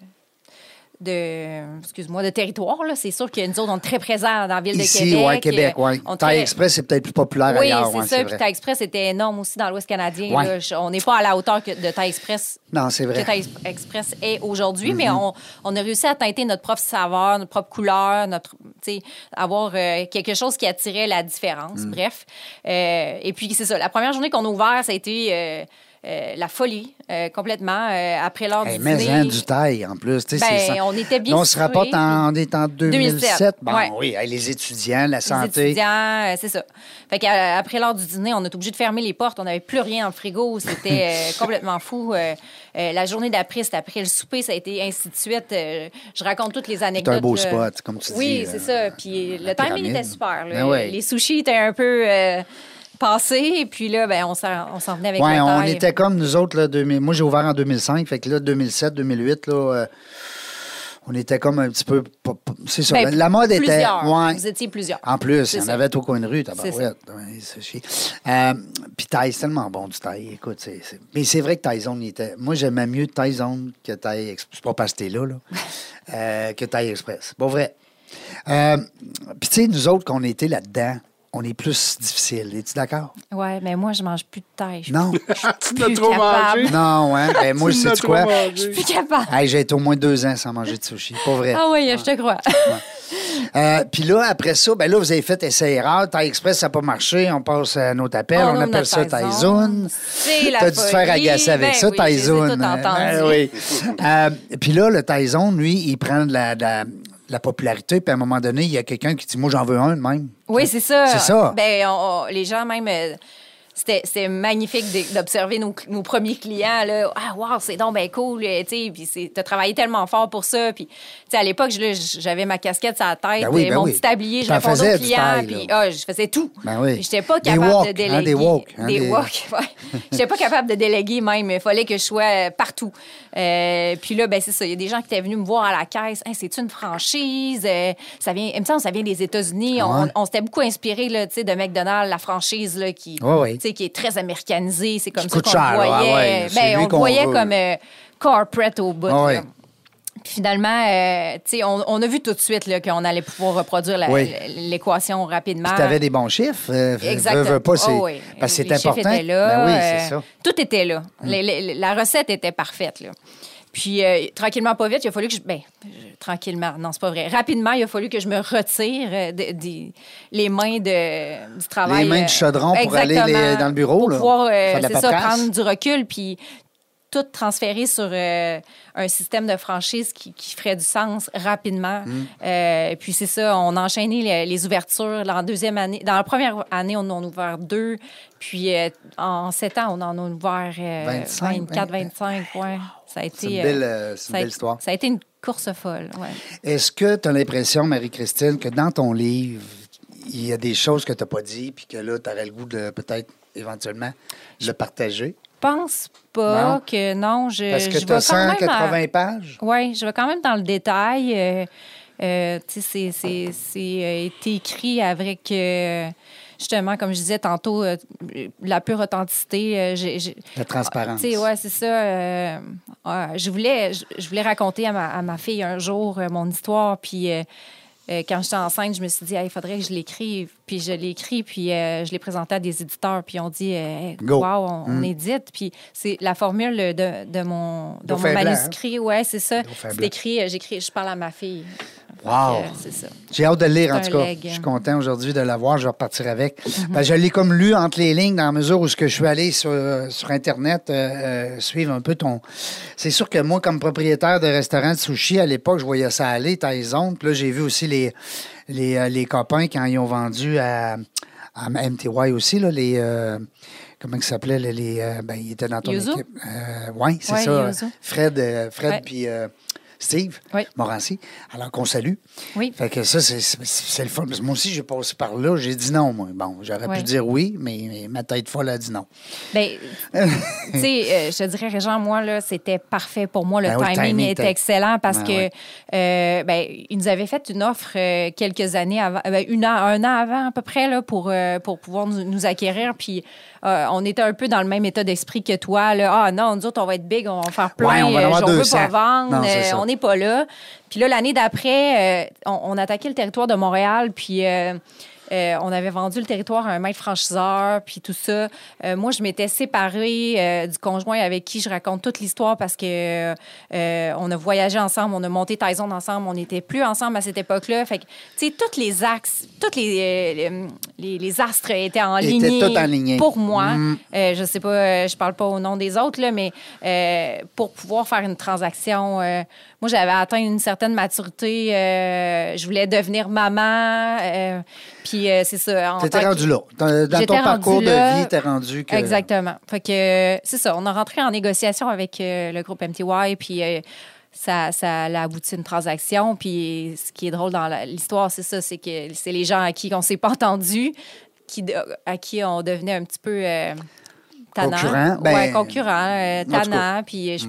de, excuse-moi, de territoire. là. C'est sûr que nous autres, on est très présents dans la ville Ici, de Québec. ouais, Québec, ouais. on très- Express, c'est peut-être plus populaire Oui, ailleurs. c'est ouais, ça. Puis. Thai Express était énorme aussi dans l'Ouest canadien. Là. On n'est pas à la hauteur que de Thai Express Non, c'est que vrai. Mm-hmm. Thai Express est aujourd'hui, mais on, on a réussi à teinter notre propre saveur, notre propre couleur, notre, avoir euh, quelque chose qui attirait la différence. Mm. Bref. Euh, et puis, c'est ça. La première journée qu'on a ouvert, ça a été euh, euh, la folie, euh, complètement. euh, après l'heure Hey, du mais dîner. hein, du taille, en plus. tu sais, Ben, ça. on était bien Là, on se rapporte en, on est en 2007. 2007, Bon, ouais. oui, hey, les étudiants, la Les santé. étudiants, euh, c'est ça. Fait qu'après l'heure du dîner, on est obligé de fermer les portes. On n'avait plus rien dans le frigo. C'était complètement fou. La journée d'après, c'était après le souper, ça a été ainsi de suite. Je raconte toutes les anecdotes. C'est un beau spot, comme tu dis. Oui, c'est ça. Puis le timing était super. Ben ouais. Les sushis étaient un peu euh, passés. Et puis là, ben, on s'en venait avec Ouais, on était comme nous autres. Là, 2000 moi, j'ai ouvert en 2005. Fait que là, 2007, 2008, là, euh, on était comme un petit peu. C'est ça. Ben, la mode était. plusieurs. Ouais. Vous étiez plusieurs. En plus, il y en avait au coin de rue, tabarouette. Euh, Puis Thaï, c'est tellement bon du Thaï. Écoute, c'est. Mais c'est vrai que Thaïzone, il était. Moi, j'aimais mieux Thaïzone que Thaï Express. C'est pas parce que t'es là, là. euh, que Thaï Express. Pas vrai. Euh, Puis, tu sais, nous autres, qu'on était là-dedans, on est plus difficile. Es-tu d'accord? Ouais, mais moi, je mange plus de taille. Je suis Non. tu plus trop capable. mangé. non, hein? Ben, moi, Tu sais tu quoi? mangé? plus capable. Hey, j'ai été au moins deux ans sans manger de sushi. Pas vrai. Ah oui, je te crois. Euh, Puis là, après ça, ben là, vous avez fait essai-erreur. Thai Express, ça n'a pas marché. On passe à notre appel. On appelle ça. Thaïzone. C'est la T'as dû te faire agacer avec Ben ça, oui, je toutes entendues. Ben oui. Euh, Puis là, le Thaïzone, lui, il prend de la, de la, de la popularité. Puis à un moment donné, il y a quelqu'un qui dit Moi, j'en veux un de même. Oui, c'est ça. C'est ça. Ben, on- on- les gens, même. euh, c'était, magnifique d'observer nos, nos premiers clients. Là. Ah, wow, c'est donc ben cool. euh, tu t'as travaillé tellement fort pour ça. Puis, à l'époque, j'avais ma casquette sur la tête, Ben oui, euh, ben mon oui. petit tablier, je répondais faisais aux clients. Puis, ah, je faisais tout. Ben oui. J'étais pas capable de hein, déléguer. des walks, hein, des des- walks, ouais. J'étais pas capable de déléguer même. Il fallait que je sois euh, partout. Euh, puis là, ben c'est ça. Il y a des gens qui étaient venus me voir à la caisse. Hey, c'est une franchise? Euh, ça vient, il me semble que ça vient des États-Unis. On, Ouais? on s'était beaucoup inspiré là, tu sais, de McDonald's, la franchise là, qui, Ouais, ouais. qui est très américanisée. C'est comme ça qu'on le voyait. Ah ben, on le voyait veut. comme euh, corporate au bout. Puis finalement, euh, tu on, on a vu tout de suite là, qu'on allait pouvoir reproduire Oui. l'équation rapidement. Puis t'avais des bons chiffres. euh, Exactement. pas, c'est- Oh oui. Parce que c'est important. étaient là, Ben oui, euh, c'est ça. Tout était là. Les- les- la recette était parfaite. Là. Puis, euh, tranquillement, pas vite, il a fallu que je. Ben, tranquillement, non, c'est pas vrai. Rapidement, il a fallu que je me retire euh, de- des- les mains de, du travail. Les mains euh, du chaudron pour aller les- dans le bureau, Pour là, pouvoir, c'est ça, prendre du recul, puis tout transférer sur euh, un système de franchise qui, qui ferait du sens rapidement. Mm. Euh, puis c'est ça, on a enchaîné les, les ouvertures. Dans la deuxième année, dans la première année, on en a ouvert deux. Puis euh, en sept ans, on en a ouvert euh, 25, 24, 25. Ouais. Ça a été. Une belle, une histoire. Ça a été une course folle. Ouais. Est-ce que tu as l'impression, Marie-Christine, que dans ton livre, il y a des choses que tu n'as pas dit, puis que là, tu aurais le goût de peut-être éventuellement le partager? Je pense pas Non. que non. Je, Parce que je tu as quand même à- 180 pages. Oui, je vais quand même dans le détail. Euh, euh, tu sais, c'est- euh, écrit avec, euh, justement, comme je disais tantôt, euh, la pure authenticité. euh, j'ai- j'ai- La transparence. Sais, ouais, c'est ça. ouais, je, voulais, je, je voulais raconter à ma, à ma fille un jour mon histoire, puis... euh, quand j'étais enceinte, je me suis dit, Hey, il faudrait que je l'écrive. Puis je l'ai écrit, puis euh, je l'ai présenté à des éditeurs, puis on dit, euh, Go. wow, on, on édite. Puis c'est la formule de, de mon, de mon Dauphin blanc, manuscrit. Ouais, c'est ça. C'est écrit, j'écris, je parle à ma fille. Wow. Euh, C'est ça. J'ai hâte de le lire, en tout cas. leg. Je suis content aujourd'hui de l'avoir. Je vais repartir avec. Que je l'ai comme lu entre les lignes dans la mesure où ce que je suis allé sur, sur Internet euh, euh, suivre un peu ton... C'est sûr que moi, comme propriétaire de restaurant de sushi, à l'époque, je voyais ça aller, Tyson. Puis là, j'ai vu aussi les, les, euh, les copains quand ils ont vendu à, à MTY aussi, là, les... euh, Comment ils s'appelaient? Les, les, euh, ben, ils étaient dans ton Yuzu? équipe. oui, c'est Ouais, ça. Yuzu. Fred, euh, Fred puis euh, Steve Oui. Morancy. Alors qu'on salue. Oui. Fait que ça, c'est- le fun. Parce que moi aussi, j'ai passé par là. J'ai dit non, moi. Bon, j'aurais pu dire oui, mais, mais ma tête folle a dit non. Ben, tu sais, euh, je te dirais, Régent, moi, là, c'était parfait pour moi. Le Ben oui, le timing, timing était excellent parce Ben que, ouais. euh, ben, ils nous avaient fait une offre euh, quelques années avant, ben, une an, un an avant à peu près, là, pour, pour pouvoir nous, nous acquérir. Puis, euh, on était un peu dans le même état d'esprit que toi. Là. Ah non, nous autres, on va être big, on va faire plein. Ouais, on va en euh, veut 200. pas vendre, Non, ça. on n'est pas là. Puis là, l'année d'après, euh, on, on attaquait le territoire de Montréal, puis euh, on avait vendu le territoire à un maître franchiseur, puis tout ça. Euh, moi, je m'étais séparée euh, du conjoint avec qui je raconte toute l'histoire parce que on a voyagé ensemble, on a monté Tyson ensemble, on n'était plus ensemble à cette époque-là. Fait que, tu sais, tous les axes, tous les, les, les astres étaient en ligne pour moi. Mm. Je sais pas, je parle pas au nom des autres, là, mais pour pouvoir faire une transaction, moi, j'avais atteint une certaine maturité. euh, je voulais devenir maman. euh, puis euh, c'est ça. T'étais que- rendu là. Dans, ton parcours de vie, t'es rendu que. Exactement. Fait que c'est ça. On a rentré en négociation avec le groupe MTY, puis ça, ça a abouti à une transaction. Puis ce qui est drôle dans l'histoire, c'est ça, c'est que c'est les gens à qui on s'est pas entendu, qui, à qui on devenait un petit peu tannant. Concurrent? Ben, ouais, concurrent, euh, tannant. Puis je-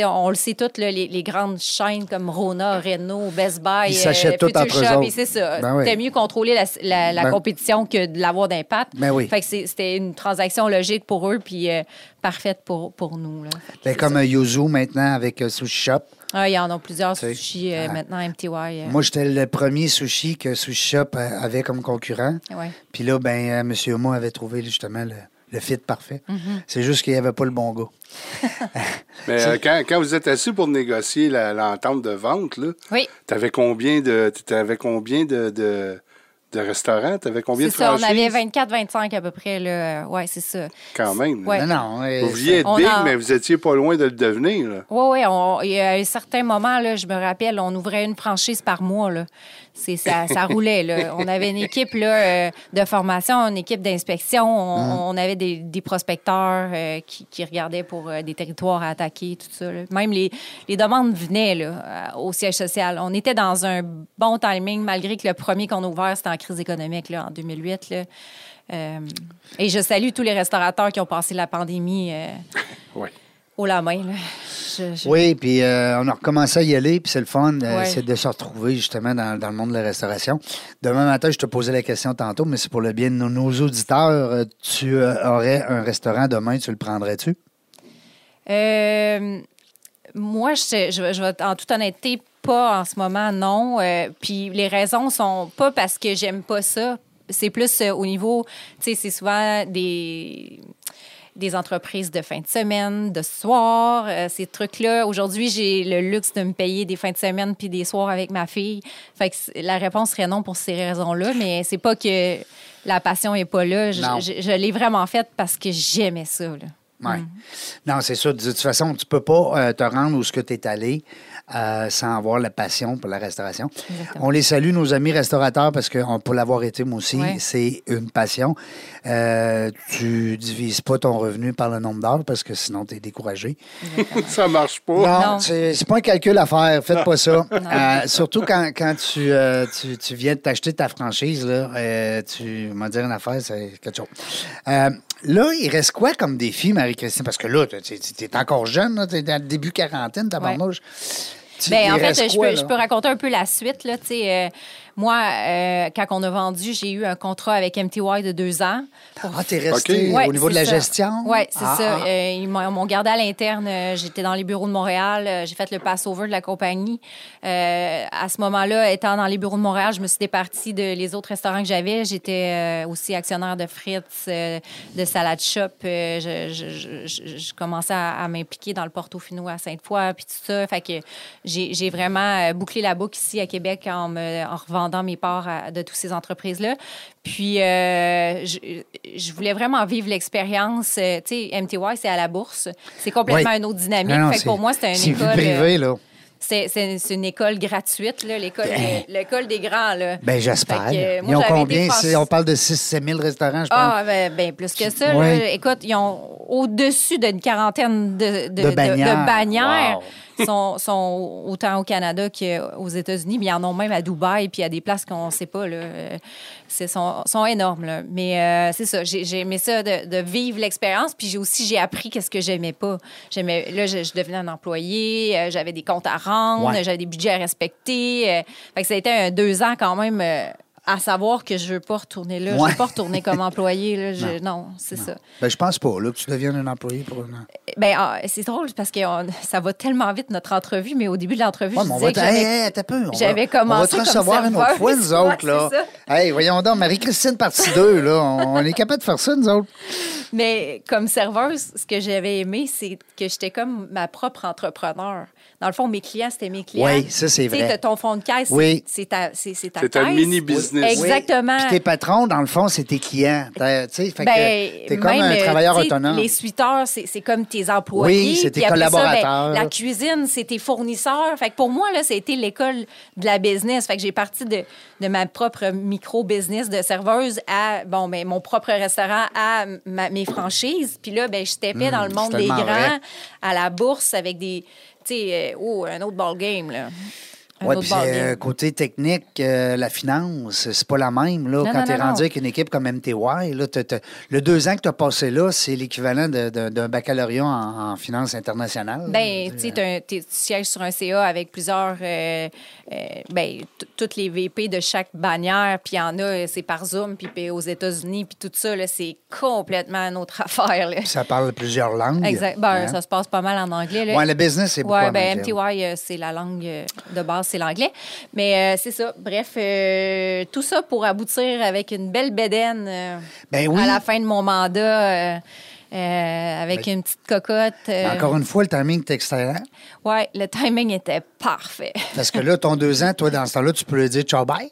on, le sait toutes, là, les, les grandes chaînes comme Rona, Renault, Best Buy, Ils s'achètent tout Future entre Shop, c'est ça. Ben oui. Mieux contrôler la, la- la Ben- compétition que de l'avoir d'impact. Ben oui. Fait que c'est- c'était une transaction logique pour eux, puis euh, parfaite pour, pour nous. Là. Ben, c'est comme ça. euh, Yuzu maintenant avec euh, Sushi Shop. Ah, il y en a plusieurs sushis euh, ah. maintenant, MTY. euh, Moi, j'étais le premier sushi que Sushi Shop euh, avait comme concurrent. ouais. Puis là, ben, euh, M. Homo avait trouvé justement le, le fit parfait. Mm-hmm. C'est juste qu'il n'y avait pas le bon gars. Mais euh, quand, quand vous êtes assis pour négocier l'entente de vente, là, Oui, t'avais combien de t'avais combien de, de, de restaurants? T'avais combien c'est de ça. On franchises? avait 24-25 à peu près. Là. Ouais, c'est ça. Quand même. Ouais. Non, non. euh, Vous vouliez être On big, a- mais vous étiez pas loin de le devenir. Oui, oui. Il y a un certain moment, là, je me rappelle, on ouvrait une franchise par mois. Là. C'est, ça, ça roulait. Là. On avait une équipe là, euh, de formation, une équipe d'inspection. On, on avait des, des prospecteurs euh, qui, qui regardaient pour euh, des territoires à attaquer, tout ça. là. Même les, les demandes venaient là, au siège social. On était dans un bon timing, malgré que le premier qu'on a ouvert, c'était en crise économique là, en 2008. Là. Euh, et je salue tous les restaurateurs qui ont passé la pandémie Oui. Haut la main. Là. Je- je- Oui, puis euh, on a recommencé à y aller, puis c'est le fun, euh, Ouais. c'est de se retrouver justement dans, dans le monde de la restauration. Demain matin, je te posais la question tantôt, mais c'est pour le bien de nos, nos auditeurs. Euh, Tu euh, aurais un restaurant demain, tu le prendrais-tu? Euh, moi, je, je, vais en toute honnêteté pas en ce moment, non. Puis les raisons sont pas parce que j'aime pas ça. C'est plus au niveau, tu sais, c'est souvent des des entreprises de fin de semaine, de soir, euh, ces trucs-là. Aujourd'hui, j'ai le luxe de me payer des fins de semaine puis des soirs avec ma fille. Fait que la réponse serait non pour ces raisons-là, mais c'est pas que la passion est pas là. Je- je l'ai vraiment faite parce que j'aimais ça. Là. Oui. Mm. Non, c'est ça. De toute façon, tu peux pas euh, te rendre où ce que tu es allé euh, sans avoir la passion pour la restauration. Exactement. On les salue, nos amis restaurateurs, parce que on- pour l'avoir été, moi aussi, Ouais. c'est une passion. Euh, tu divises pas ton revenu par le nombre d'heures parce que sinon, tu es découragé. Ça marche pas. Non, Non. c'est pas un calcul à faire. Faites pas ça. Euh, surtout quand, quand tu, euh, tu, tu viens de t'acheter ta franchise, là, euh, tu m'as dire une affaire, c'est quelque chose. Là, il reste quoi comme défi, Marie-Christine? Parce que là, tu es encore jeune, tu es dans le début quarantaine, ta Ouais. il en fait, je, peux, là? je peux raconter un peu la suite. Là, euh, moi, euh, quand on a vendu, j'ai eu un contrat avec MTY de deux ans. pour- Ah, t'es resté. Ouais, au niveau de la ça. gestion? Oui, c'est Ah, ça. ah. Euh, ils m'ont gardé à l'interne. Euh, J'étais dans les bureaux de Montréal. J'ai fait le pass-over de la compagnie. Euh, à ce moment-là, étant dans les bureaux de Montréal, je me suis départie de les autres restaurants que j'avais. J'étais aussi actionnaire de Fritz, euh, de Salade Shop. Je, je- je- je- je commençais à, à m'impliquer dans le Portofino à Sainte-Foy, puis tout ça. Fait que j'ai vraiment bouclé la boucle ici à Québec en, me, en revendant mes parts à- de toutes ces entreprises-là. Puis, euh, je, je voulais vraiment vivre l'expérience. Euh, tu sais, MTY, c'est à la bourse. C'est complètement Oui. une autre dynamique. Ah non, fait que pour moi, c'est une C'est école. privé, euh, là. C'est une école gratuite, l'école Ben. des- l'école des grands. Là. Ben, j'espère. Euh, Ils ont combien? On parle de 6-7 000 restaurants, je pense. Ah, ben, ben, plus que ça. Oui. là. Écoute, ils ont au-dessus d'une quarantaine de, de, De bannières. de bannières. Wow. Sont, sont autant au Canada qu'aux États-Unis, mais ils en ont même à Dubaï, puis à des places qu'on ne sait pas. Là. C'est sont, sont énormes. Là. Mais euh, c'est ça, j'ai j'ai aimé ça de, de vivre l'expérience, puis j'ai aussi j'ai appris qu'est-ce que j'aimais pas. J'aimais, là, je, je devenais un employé, euh, j'avais des comptes à rendre, Ouais. j'avais des budgets à respecter. euh, fait que ça a été un deux ans quand même. À savoir que je veux pas retourner là. Je Ouais. veux pas retourner comme employé. Là. Je- non, c'est ça. Ben, je pense pas, là, que tu deviennes un employé pour un an. Ben, ah, c'est drôle parce que on- ça va tellement vite notre entrevue, mais au début de l'entrevue, Ouais, je disais va que te... j'avais- Hey, peu. On va- commencé te comme recevoir une autre serveuse. fois, nous autres, là. c'est Hey, voyons donc, Marie-Christine, partie 2, là. On est capable de faire ça, nous autres. Mais comme serveuse, ce que j'avais aimé, c'est que j'étais comme ma propre entrepreneur. Dans le fond, mes clients, c'était mes clients. Oui, ça, c'est Tu sais, vrai. t'as ton fonds de caisse, Oui. c'est ta, c'est, un mini-business. Exactement. Puis tes patrons, dans le fond, c'est tes clients. Tu Ben, t'es comme même, un travailleur autonome. Les suiteurs, c'est c'est comme tes employés. Oui, c'est tes ça, ben, collaborateurs. la cuisine, c'est tes fournisseurs. Fait que pour moi, là, ça a été l'école de la business. Fait que j'ai parti de, de ma propre micro-business de serveuse à bon, ben, mon propre restaurant, à ma- mes franchises. Puis là, ben, je tapais dans le monde des grands, vrai. à la bourse avec des. Tu sais, euh, oh, un autre ball game, là. Oui, puis euh, côté technique, euh, la finance, c'est pas la même. Là, Non, quand tu es rendu non. avec une équipe comme MTY, là, le deux ans que tu as passé là, c'est l'équivalent d'un baccalauréat en, en finance internationale. Tu sais, t'as un- t'es- tu sièges sur un CA avec plusieurs, euh, euh, ben, toutes les VP de chaque bannière, puis il y en a, euh, c'est par Zoom, puis aux États-Unis, puis tout ça, c'est complètement une autre affaire. Là. Ça parle plusieurs langues. Exact. Ben, Hein? Ça se passe pas mal en anglais. Ouais, le business, c'est beaucoup Ouais, en ben, anglais. MTY, euh, c'est la langue euh, de base, c'est l'anglais. Mais euh, c'est ça. Bref, euh, tout ça pour aboutir avec une belle bédaine euh, Ben oui. à la fin de mon mandat. avec une petite cocotte. euh, Encore une fois, le timing est excellent. Ouais, le timing était parfait. Parce que là, ton deux ans, toi, dans ce temps-là, tu peux le dire ciao bye.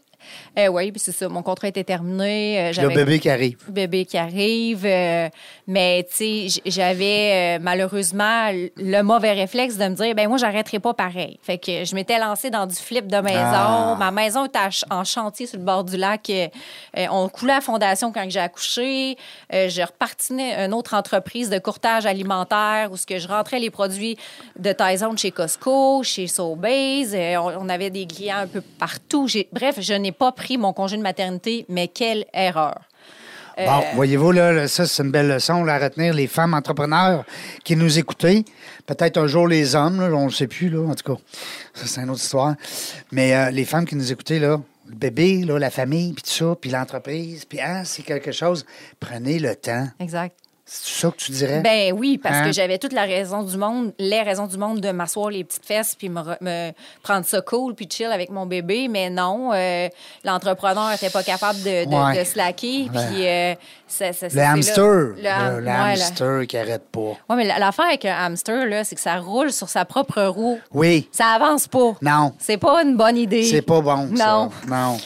Eh oui, puis c'est ça. Mon contrat était terminé. euh, le bébé qui arrive. bébé qui arrive. euh, mais, tu sais, j'avais euh, malheureusement le mauvais réflexe de me dire, ben moi, j'arrêterai pas pareil. Fait que je m'étais lancée dans du flip de maison. Ah. Ma maison était à en chantier sur le bord du lac. Euh, euh, on coulait la fondation quand j'ai accouché. Euh, je repartinais une autre entreprise de courtage alimentaire où ce que je rentrais les produits de Tyson chez Costco, chez Sobeys. Euh, on, on avait des clients un peu partout. Bref, je n'ai pas pris mon congé de maternité, mais quelle erreur. Euh, Bon, voyez-vous, là, ça, c'est une belle leçon là, à retenir, les femmes entrepreneurs qui nous écoutaient. Peut-être un jour les hommes, là, on ne sait plus, là, en tout cas. Ça, c'est une autre histoire. Mais euh, les femmes qui nous écoutaient, là, le bébé, là, la famille, puis tout ça, puis l'entreprise, puis ah, c'est quelque chose. Prenez le temps. Exact. C'est ça que tu dirais? Ben oui, parce Hein? que j'avais toute la raison du monde, les raisons du monde de m'asseoir les petites fesses puis me, re- me prendre ça cool puis chill avec mon bébé. Mais non, euh, l'entrepreneur n'était pas capable de, de, Ouais. de slacker. Puis euh, ça, ça- le là- hamster. le Le, ham- le ouais, la- hamster qui arrête pas. Ouais, mais la- l'affaire avec un hamster, là, c'est que ça roule sur sa propre roue. Oui. Ça avance pas. Non. C'est pas une bonne idée. C'est pas bon, ça. Non.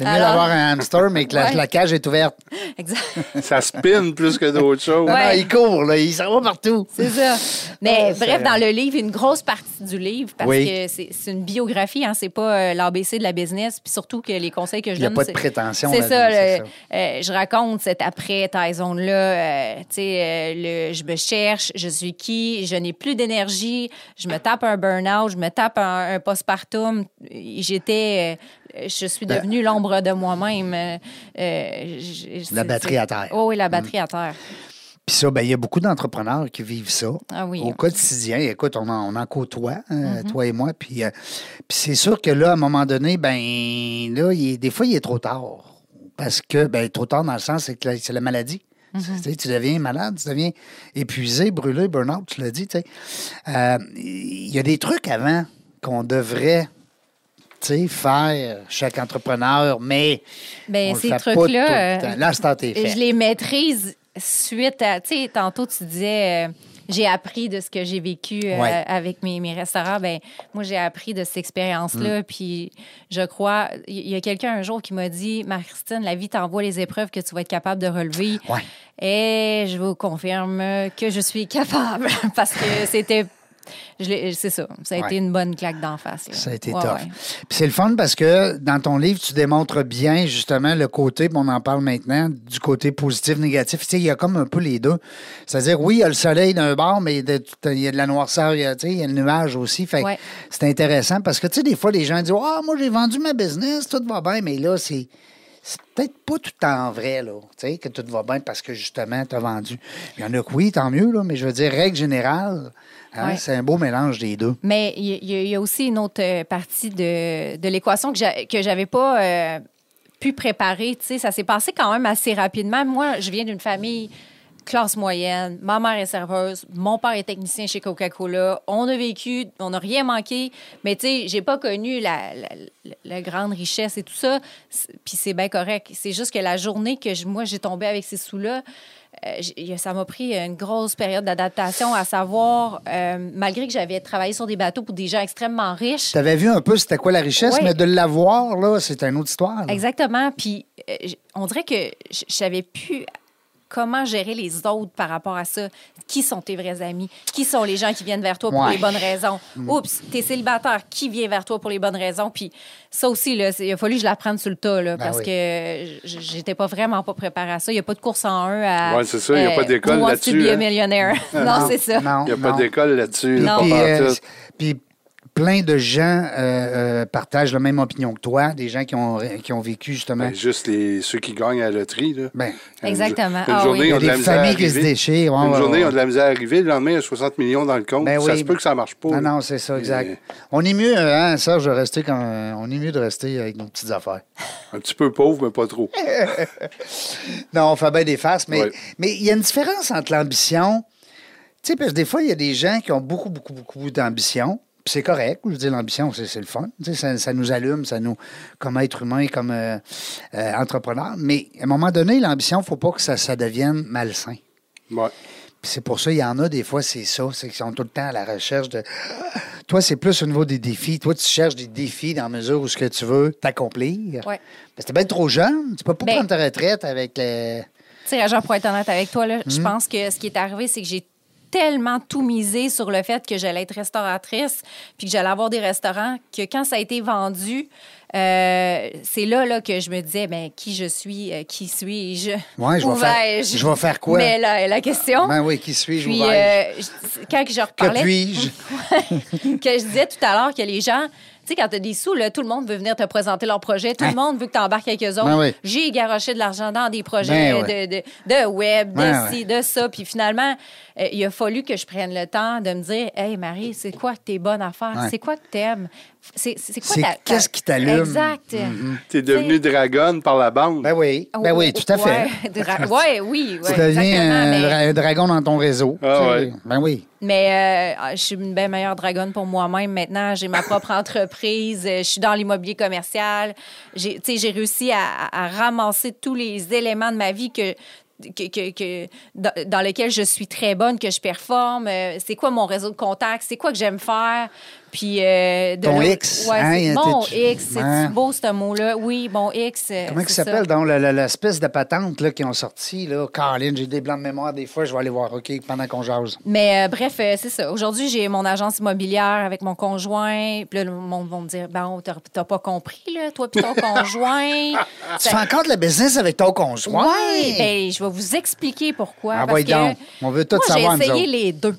C'est mieux Alors- d'avoir un hamster, mais que la, Ouais. la cage est ouverte. Exact. Ça spin plus que d'autres choses. Non, Ouais. non, il court, là, il s'en va partout. C'est ça. Mais Ah, bref, dans le livre, une grosse partie du livre, parce Oui. que c'est une biographie, hein, c'est pas euh, l'ABC de la business, puis surtout que les conseils que je Il y a donne. pas de prétention C'est ça, le- c'est euh, je raconte cet après Tyson-là. euh, tu sais, euh, je me cherche, je suis qui, je n'ai plus d'énergie, je me tape un burn-out, je me tape un, un postpartum. J'étais. Je suis Ben- devenue l'ombre de moi-même. Euh, euh, je- La batterie à terre. Oh oui, la batterie à terre. Puis ça, ben, il y a beaucoup d'entrepreneurs qui vivent ça. Ah oui. Au quotidien, écoute, on en, on en côtoie, hein, Mm-hmm. toi et moi. Puis, euh, puis c'est sûr que là, à un moment donné, ben là, il est- des fois, il est trop tard. Parce que, ben, trop tard dans le sens, c'est que la- c'est la maladie. Mm-hmm. Tu sais, Tu deviens malade, tu deviens épuisé, brûlé, burn-out, tu l'as dit. tu sais. Euh, Il y a des trucs avant qu'on devrait faire, chaque entrepreneur, mais Ben, on ces fait trucs-là, euh, Là, c'est tes je fait. les maîtrise suite à. Tu sais, tantôt, tu disais. euh, j'ai appris de ce que j'ai vécu euh, Ouais. avec mes, mes restaurants. Ben, moi, j'ai appris de cette Mm. expérience-là. Puis, je crois, il y a quelqu'un un jour qui m'a dit Marie-Christine, la vie t'envoie les épreuves que tu vas être capable de relever. Ouais. Et je vous confirme que je suis capable parce que c'était. C'est ça. Ça a Ouais. été une bonne claque d'en face. là. Ça a été Ouais, tough. Puis c'est le fun parce que dans ton livre, tu démontres bien justement le côté, on en parle maintenant, du côté positif, négatif. Tu sais, il y a comme un peu les deux. C'est-à-dire, oui, il y a le soleil d'un bord, mais il y a de la noirceur, il y a, tu sais, il y a le nuage aussi. Fait Ouais. c'est intéressant parce que, tu sais, des fois, les gens disent, ah, moi, j'ai vendu ma business, tout va bien, mais là, c'est. C'est peut-être pas tout le temps vrai, là, tu sais, que tout va bien parce que justement, tu as vendu. Il y en a que oui, tant mieux, là, mais je veux dire, règle générale, hein, Ouais. c'est un beau mélange des deux. Mais il y, a- il y a aussi une autre euh, partie de, de l'équation que j'a- que j'avais pas euh, pu préparer. Ça s'est passé quand même assez rapidement. Moi, je viens d'une famille classe moyenne. Ma mère est serveuse. Mon père est technicien chez Coca-Cola. On a vécu, on n'a rien manqué. Mais tu sais, j'ai pas connu la, la- la- la grande richesse et tout ça. C'est- Puis c'est bien correct. C'est juste que la journée que je- moi, j'ai tombé avec ces sous-là, euh, ça m'a pris une grosse période d'adaptation, à savoir, euh, malgré que j'avais travaillé sur des bateaux pour des gens extrêmement riches. Tu avais vu un peu c'était quoi la richesse, Ouais. mais de l'avoir, là, c'est une autre histoire. là. Exactement. Puis euh, on dirait que je je savais plus comment gérer les autres par rapport à ça. Qui sont tes vrais amis? Qui sont les gens qui viennent vers toi pour Ouais. les bonnes raisons? Oups, t'es célibataire. Qui vient vers toi pour les bonnes raisons? Puis ça aussi, là, il a fallu que je l'apprenne sur le tas, là, Ben parce oui. que j'étais pas vraiment pas préparée à ça. Il n'y a pas de course en un à... Ouais, c'est ça, il y a pas d'école Who wants là-dessus, hein. millionaire. non, c'est ça. Non, Il n'y a pas d'école là-dessus. Non. pas Puis, euh, puis plein de gens euh, euh, partagent la même opinion que toi, des gens qui ont, qui ont vécu justement. Ben, juste les, ceux qui gagnent à la loterie. Là. Ben, Exactement. Une Ah journée, oui. ils Il y ont a de la des misère à familles qui se déchirent. Ouais, Une ouais, journée, ouais. ils ont de la misère à arriver. Le lendemain, il y a 60 millions dans le compte. Ben ça oui. se peut que ça ne marche pas. Ah non, c'est ça, exact. Mais On est mieux, hein, Serge, de rester quand, on est mieux de rester avec nos petites affaires. Un petit peu pauvre, mais pas trop. Non, on fait bien des faces, mais Ouais. mais il y a une différence entre l'ambition. Tu sais, parce que des fois, il y a des gens qui ont beaucoup, beaucoup, beaucoup d'ambition. Puis c'est correct. Je dire, l'ambition, c'est c'est le fun. Ça, ça nous allume, ça nous, comme être humain, comme euh, euh, entrepreneur. Mais à un moment donné, l'ambition, il ne faut pas que ça, ça devienne malsain. Ouais. Puis c'est pour ça, il y en a des fois, c'est ça, c'est qu'ils sont tout le temps à la recherche de. Toi, c'est plus au niveau des défis. Toi, tu cherches des défis dans la mesure où ce que tu veux t'accomplir. Ouais. Parce que t'es bien trop jeune. Tu peux pas Ben- prendre ta retraite avec le. Tu sais, pour être honnête avec toi, là, je pense que ce qui est arrivé, c'est que j'ai tellement tout misé sur le fait que j'allais être restauratrice puis que j'allais avoir des restaurants que quand ça a été vendu, euh, c'est là, là que je me disais, ben, qui je suis, euh, qui suis-je? Ouais, je vais faire- vais-je? je vais faire quoi? Mais la, la question. Ben oui, qui suis-je? puis, euh, quand je Que reparlais. puis-je? que je disais tout à l'heure que les gens, sais, quand tu as des sous, là, tout le monde veut venir te présenter leur projet. Tout le monde veut que tu embarques eux autres. Ben oui. J'ai garoché de l'argent dans des projets Ben de, de, de web, de Ben ci, de ça. Puis finalement, euh, il a fallu que je prenne le temps de me dire Hey, Marie, c'est quoi que t'es bonne à faire? Ouais. C'est quoi que t'aimes? C'est quoi ta- ta- qu'est-ce qui t'allume? Exact. Tu es devenu dragonne par la bande. Ben oui, ben oui, tout à fait. Ouais, dra- ouais, oui, ouais, tu deviens un, mais- dra- un dragon dans ton réseau. Ah ouais. Ben oui. Mais euh, je suis une bien meilleure dragonne pour moi-même maintenant. J'ai ma propre entreprise. euh, Je suis dans l'immobilier commercial. J'ai, tu sais, j'ai réussi à, à ramasser tous les éléments de ma vie que, que, que- que- dans, dans lesquels je suis très bonne, que je performe. Euh, c'est quoi mon réseau de contacts? C'est quoi que j'aime faire? Puis euh, de Ton là- X, Ouais, hein, t'es- X. C'est hein? beau ce mot-là? Oui, mon X. euh, Comment il s'appelle donc le- le- l'espèce de patente là, qui ont sorti? Là? Caroline, j'ai des blancs de mémoire des fois, je vais aller voir OK pendant qu'on jase. Mais euh, bref, euh, c'est ça. Aujourd'hui, j'ai mon agence immobilière avec mon conjoint. Puis là, le monde va me dire Bon, t'as pas compris, là, toi puis ton conjoint. Tu fais encore de la business avec ton conjoint? Oui, ben, je vais vous expliquer pourquoi. Ah, parce que donc. On veut tout moi, savoir, J'ai essayé les deux.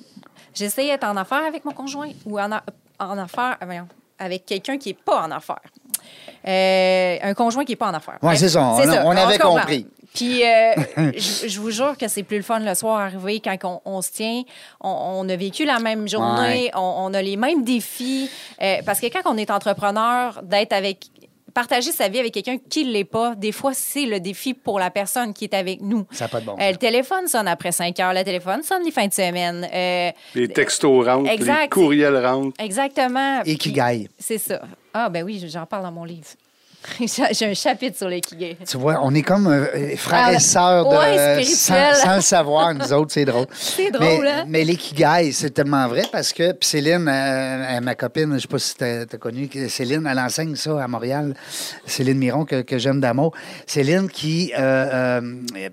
Essayé d'être en affaires avec mon conjoint ou en, a- en affaires voyons, avec quelqu'un qui n'est pas en affaires. Euh, un conjoint qui n'est pas en affaires. Bref, c'est ça. On- on avait compris. Puis, euh, je, je vous jure que c'est plus le fun le soir arrivé quand on, on se tient. On, on a vécu la même journée, Ouais. on, on a les mêmes défis. Euh, parce que quand on est entrepreneur, d'être avec. Partager sa vie avec quelqu'un qui ne l'est pas, des fois, c'est le défi pour la personne qui est avec nous. Ça n'a pas de bon Euh, le téléphone sonne après 5 heures, le téléphone sonne les fins de semaine. Euh, Les textos rentrent, Exact. les courriels rentrent. exactement. Puis- Ikigai. C'est ça. Ah, ben oui, j'en parle dans mon livre. J'ai un chapitre sur l'ikigai. Tu vois, on est comme euh, frères Ah, et sœurs de, ouais, sans, sans le savoir, nous autres, c'est drôle. C'est drôle, mais, hein? Mais l'ikigai, c'est tellement vrai parce que puis Céline, euh, euh, ma copine, je sais pas si tu as connu, Céline, elle enseigne ça à Montréal. Céline Miron, que, que j'aime d'amour. Céline qui euh,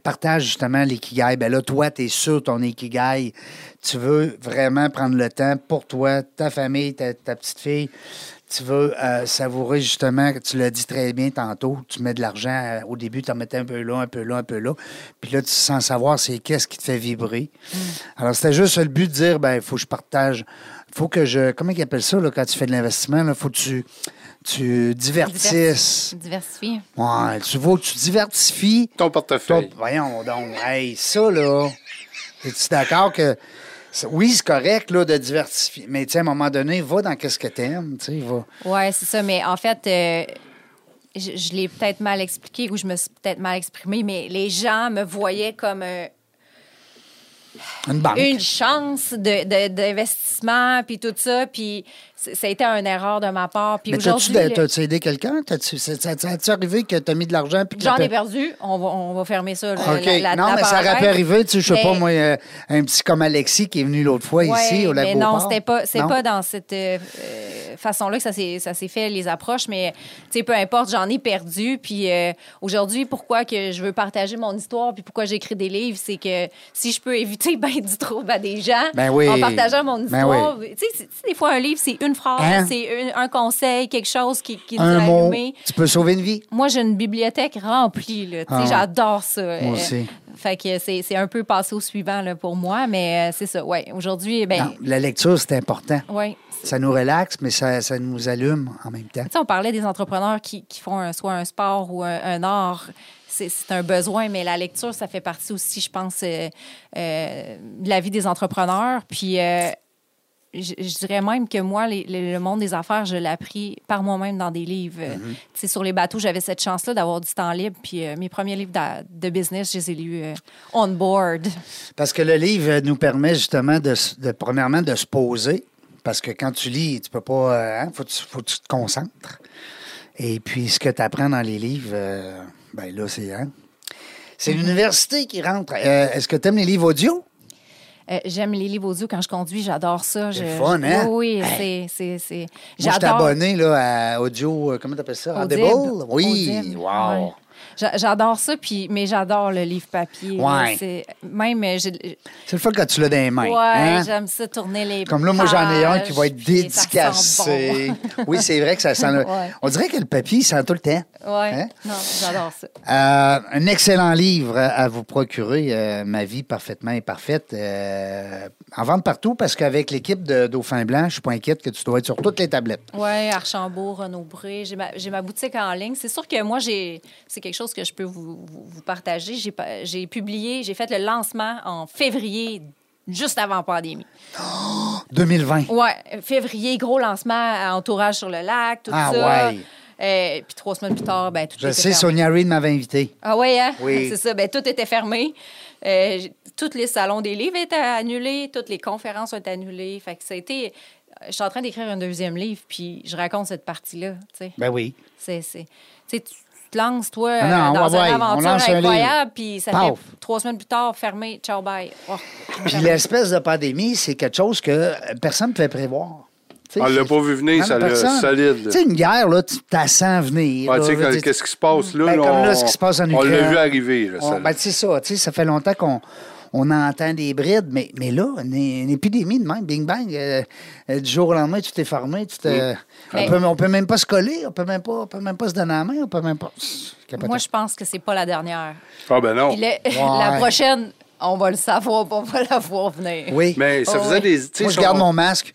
partage justement l'ikigai. Ben là, toi, tu es sûr ton ikigai. Tu veux vraiment prendre le temps pour toi, ta famille, ta, ta petite fille. Tu veux euh, savourer justement, tu l'as dit très bien tantôt, tu mets de l'argent, euh, au début, tu en mettais un peu là, un peu là, un peu là. Puis là, tu sens savoir c'est qu'est-ce qui te fait vibrer. Alors, c'était juste le but de dire, ben il faut que je partage, faut que je, comment ils appellent ça là, quand tu fais de l'investissement, il faut que tu, tu divertisses. Diversifié. Ouais, tu vois, tu diversifies Ton ton- portefeuille. voyons donc, hey, ça, là, es-tu d'accord que. Oui, c'est correct là, de diversifier, mais à un moment donné, va dans qu'est-ce que t'aimes, tu va. Oui, c'est ça. Mais en fait, euh, je, je l'ai peut-être mal expliqué ou je me suis peut-être mal exprimée, mais les gens me voyaient comme euh, Une banque. une chance de- de- d'investissement, puis tout ça. Puis ça a été une erreur de ma part. Puis Mais t'as-tu le- aidé quelqu'un? T'as-tu- arrivé que t'as mis de l'argent? J'en ai per- perdu. On va, on va fermer ça. la- la- non, la mais ça aurait pu arriver, tu sais, je sais pas, moi, euh, un petit comme Alexis qui est venu l'autre fois Ouais, ici, au lac mais non, c'était pas, c'est pas dans cette euh, euh, façon-là que ça s'est, ça s'est fait, les approches, mais tu sais, peu importe, j'en ai perdu. Puis euh, aujourd'hui, pourquoi que je veux partager mon histoire, puis pourquoi j'écris des livres, c'est que si je peux éviter ben du trouble à des gens Ben oui. en partageant mon Ben histoire. Tu sais, c'est- tu sais, des fois, un livre, c'est une phrase, Hein? c'est une- un conseil, quelque chose qui, qui nous Un a mot, allumé. tu peux sauver une vie. Moi, j'ai une bibliothèque remplie. Ah. J'adore ça. Moi Euh, aussi. Fait que c'est, c'est un peu passé au suivant là, pour moi, mais euh, c'est ça. Ouais, aujourd'hui, ben, Non, la lecture, c'est important. Ça nous relaxe, mais ça, ça nous allume en même temps. Tu sais, on parlait des entrepreneurs qui, qui font un- soit un sport ou un, un art. C'est c'est un besoin, mais la lecture, ça fait partie aussi, je pense, euh, euh, de la vie des entrepreneurs. Puis, euh, je, je dirais même que moi, les- les- le monde des affaires, je l'ai appris par moi-même dans des livres. Sais, sur les bateaux, j'avais cette chance-là d'avoir du temps libre. Puis, euh, mes premiers livres de business, je les ai lus euh, on board. Parce que le livre nous permet justement de, premièrement, de se poser. Parce que quand tu lis, tu peux pas. euh, hein, faut, que tu- faut que tu te concentres. Et puis, ce que tu apprends dans les livres, euh, ben là, c'est. hein, c'est l'université qui rentre. Est-ce que tu aimes les livres audio? Euh, J'aime les livres audio quand je conduis, j'adore ça. C'est fun, hein? Oui, oui, c'est- c'est. Moi, je suis abonné là, à audio. euh, Comment tu appelles ça? Audible. Audible? Oui. Audible, Wow. ouais. J'a- J'adore ça, puis, mais j'adore le livre papier. Ouais. C'est- Même, euh, j'ai- C'est le fun quand tu l'as dans les mains. ouais, hein? j'aime ça tourner les Comme là, moi, j'en ai un qui va être dédicacé. oui, c'est vrai que ça sent. le- Ouais. On dirait que le papier, il sent tout le temps. Ouais, Hein? non, j'adore ça. Euh, un excellent livre à vous procurer, euh, Ma vie parfaitement imparfaite. Euh, en vente partout parce qu'avec l'équipe de Dauphin Blanc, je ne suis pas inquiète que tu dois être sur toutes les tablettes. Oui, Archambault, Renaud-Bré. J'ai ma, j'ai ma boutique en ligne. C'est sûr que moi, j'ai c'est quelque chose que je peux vous, vous, vous partager. J'ai publié, j'ai fait le lancement en février, juste avant la pandémie. 2020. Ouais, février, gros lancement, entourage sur le lac, tout Ah, ça. ouais. Euh, puis trois semaines plus tard, ben, tout Je sais, fermé. Sonia Reid m'avait invité. Ah ouais, hein? Oui. C'est ça. Ben, tout était fermé. Euh, tous les salons des livres étaient annulés, toutes les conférences ont été annulées. Fait que ça a été... Je suis en train d'écrire un deuxième livre, puis je raconte cette partie-là, tu sais. Ben oui. C'est... c'est- Tu sais, tu te lances, toi, Ah non, euh, dans ouais, une on aventure incroyable, puis ça Paf. fait trois semaines plus tard, fermé, ciao, bye. Oh. Puis l'espèce de pandémie, c'est quelque chose que personne ne peut prévoir. Tu sais, On l'a c'est- pas vu venir, ça l'a solide. Tu sais, une guerre, là, tu t'as sens venir. Tu sais, qu'est-ce qui se passe là? Ben, là, comme là, on- ce qui se passe en On l'a Ukraine. vu arriver. Là, On- ça. ben, c'est ça, tu sais, ça fait longtemps qu'on on entend des brides, mais, mais là, une, une épidémie de même, bing bang, euh, euh, du jour au lendemain, tu t'es fermé, tu te, Mm. on, peut, on peut même pas se coller, on peut même pas, on peut même pas se donner la main, on peut même pas. Moi, je pense que c'est pas la dernière. Ah ben non. La prochaine, on va le savoir, on va la voir venir. Oui. Mais ça Oh, faisait des... tu sais, Moi, je on- garde mon masque.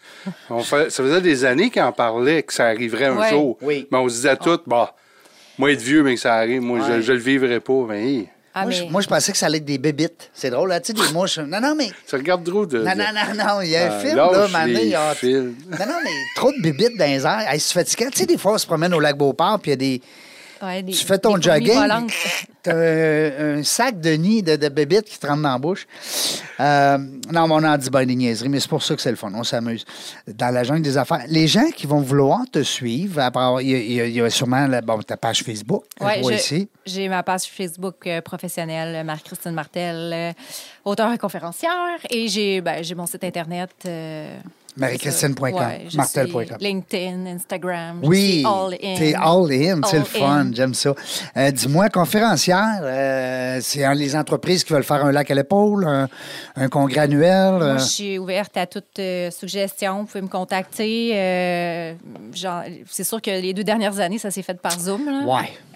on fait- ça faisait des années qu'on parlait que ça arriverait un jour. Oui. Mais on se disait tout, bah, Moi, être vieux, mais que ça arrive, moi, Ouais. je, je le vivrai pas. Mais hey, Ah, moi, je, mais- moi, je pensais que ça allait être des bébites. C'est drôle, là, tu sais, des mouches. Non, non, mais. tu regardes trop de. Non, non, non, non. Il y a un Ah, film, là, maintenant, il y a. fils. Non, non, mais trop de bébites dans les airs. Hey, c'est fatigant. Tu sais, des fois, on se promène au lac Beauport, puis il y a des. Ouais, des- Tu fais ton jogging, puis t'as un, un sac de nid de, de bébites qui te rentre dans la bouche. Euh, non, mais on en dit ben des niaiseries, mais c'est pour ça que c'est le fun. On s'amuse. Dans la jungle des affaires, les gens qui vont vouloir te suivre, il y, a- y y sûrement la- bon, ta page Facebook, que Ouais, je ici. J'ai ma page Facebook euh, professionnelle, Marie-Christine Martel, euh, auteure et conférencière. Et j'ai ben, mon site Internet. euh, Ouais, je martel.com. LinkedIn, Instagram. Oui, suis all in. t'es all in, c'est le fun, j'aime ça. Euh, Dis-moi, conférencière, euh, c'est les entreprises qui veulent faire un lac à l'épaule, un, un congrès annuel. Moi, euh, je suis ouverte à toute euh, suggestion. Vous pouvez me contacter. c'est sûr que les deux dernières années, ça s'est fait par Zoom.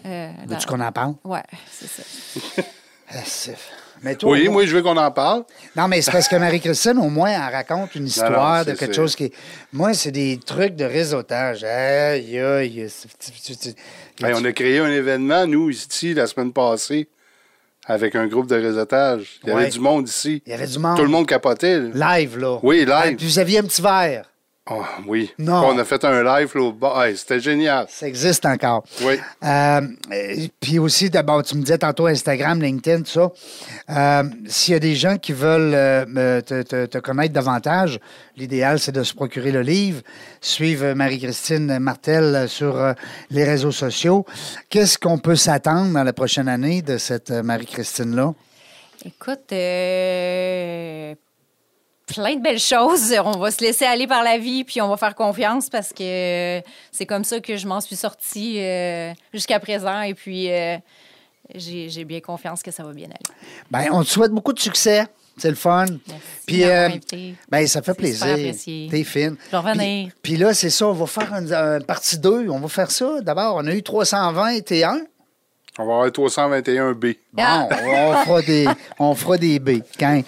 Euh, Veux-tu qu'on en parle? Ouais, c'est ça. C'est- Mais toi, Oui, moi, je veux qu'on en parle. Non, mais c'est parce que Marie-Christine, au moins, elle raconte une histoire non, de quelque chose qui. Moi, c'est des trucs de réseautage. Aïe, aïe. Hey, on a créé un événement, nous, ici, la semaine passée, avec un groupe de réseautage. Il y Ouais. avait du monde ici. Il y avait du monde. Tout le monde capotait. là. Live, là. Oui, live. Ah, puis vous aviez un petit verre. Oh, oui. Non. On a fait un live là, au bas. Hey, C'était génial. Ça existe encore. Oui. Euh, puis aussi, d'abord, tu me disais tantôt Instagram, LinkedIn, tout ça. Euh, S'il y a des gens qui veulent euh, te, te- te connaître davantage, l'idéal, c'est de se procurer le livre, suivre Marie-Christine Martel sur euh, les réseaux sociaux. Qu'est-ce qu'on peut s'attendre dans la prochaine année de cette Marie-Christine-là? Écoute, euh, plein de belles choses. On va se laisser aller par la vie, puis on va faire confiance parce que c'est comme ça que je m'en suis sortie euh, jusqu'à présent. Et puis, euh, j'ai bien confiance que ça va bien aller. Ben, on te souhaite beaucoup de succès. C'est le fun. Merci Puis, euh, ben, ça fait plaisir. T'es fine. Je vais revenir. Puis, puis là, c'est ça, on va faire une, une partie 2. On va faire ça. D'abord, on a eu 320 T1. On va avoir 321 B. Bon, Ah. on fera des, on fera des B. Quand?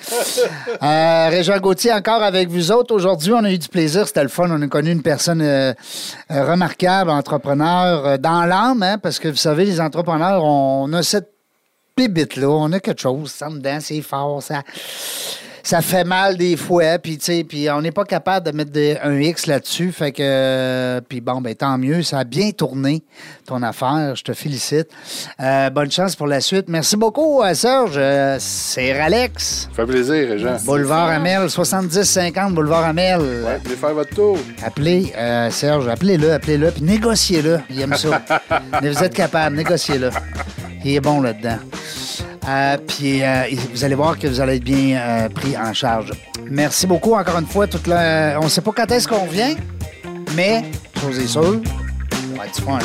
Euh, Régent Gauthier, encore avec vous autres. Aujourd'hui, on a eu du plaisir. C'était le fun. On a connu une personne euh, euh, remarquable, entrepreneur euh, dans l'âme, hein, parce que vous savez, les entrepreneurs, on, a cette bibite-là. On a quelque chose. Ça dedans, c'est fort. Ça, ça fait mal des fois. Puis, tu sais, puis on n'est pas capable de mettre des- un X là-dessus. Fait que, euh, puis bon, ben tant mieux. Ça a bien tourné, ton affaire. Je te félicite. Euh, bonne chance pour la suite. Merci beaucoup, euh, Serge. Euh, c'est Alex. Ça fait plaisir, Jean. Boulevard Amel, 70-50, Boulevard Amel. Ouais, venez faire votre tour. Appelez euh, Serge, appelez-le, appelez-le, puis négociez-le. Il aime ça. Mais vous êtes capable, négociez-le. Il est bon là-dedans. Euh, puis euh, vous allez voir que vous allez être bien euh, pris en charge. Merci beaucoup encore une fois. Toute la... On ne sait pas quand est-ce qu'on vient, mais chose est sûre, ça va être fun.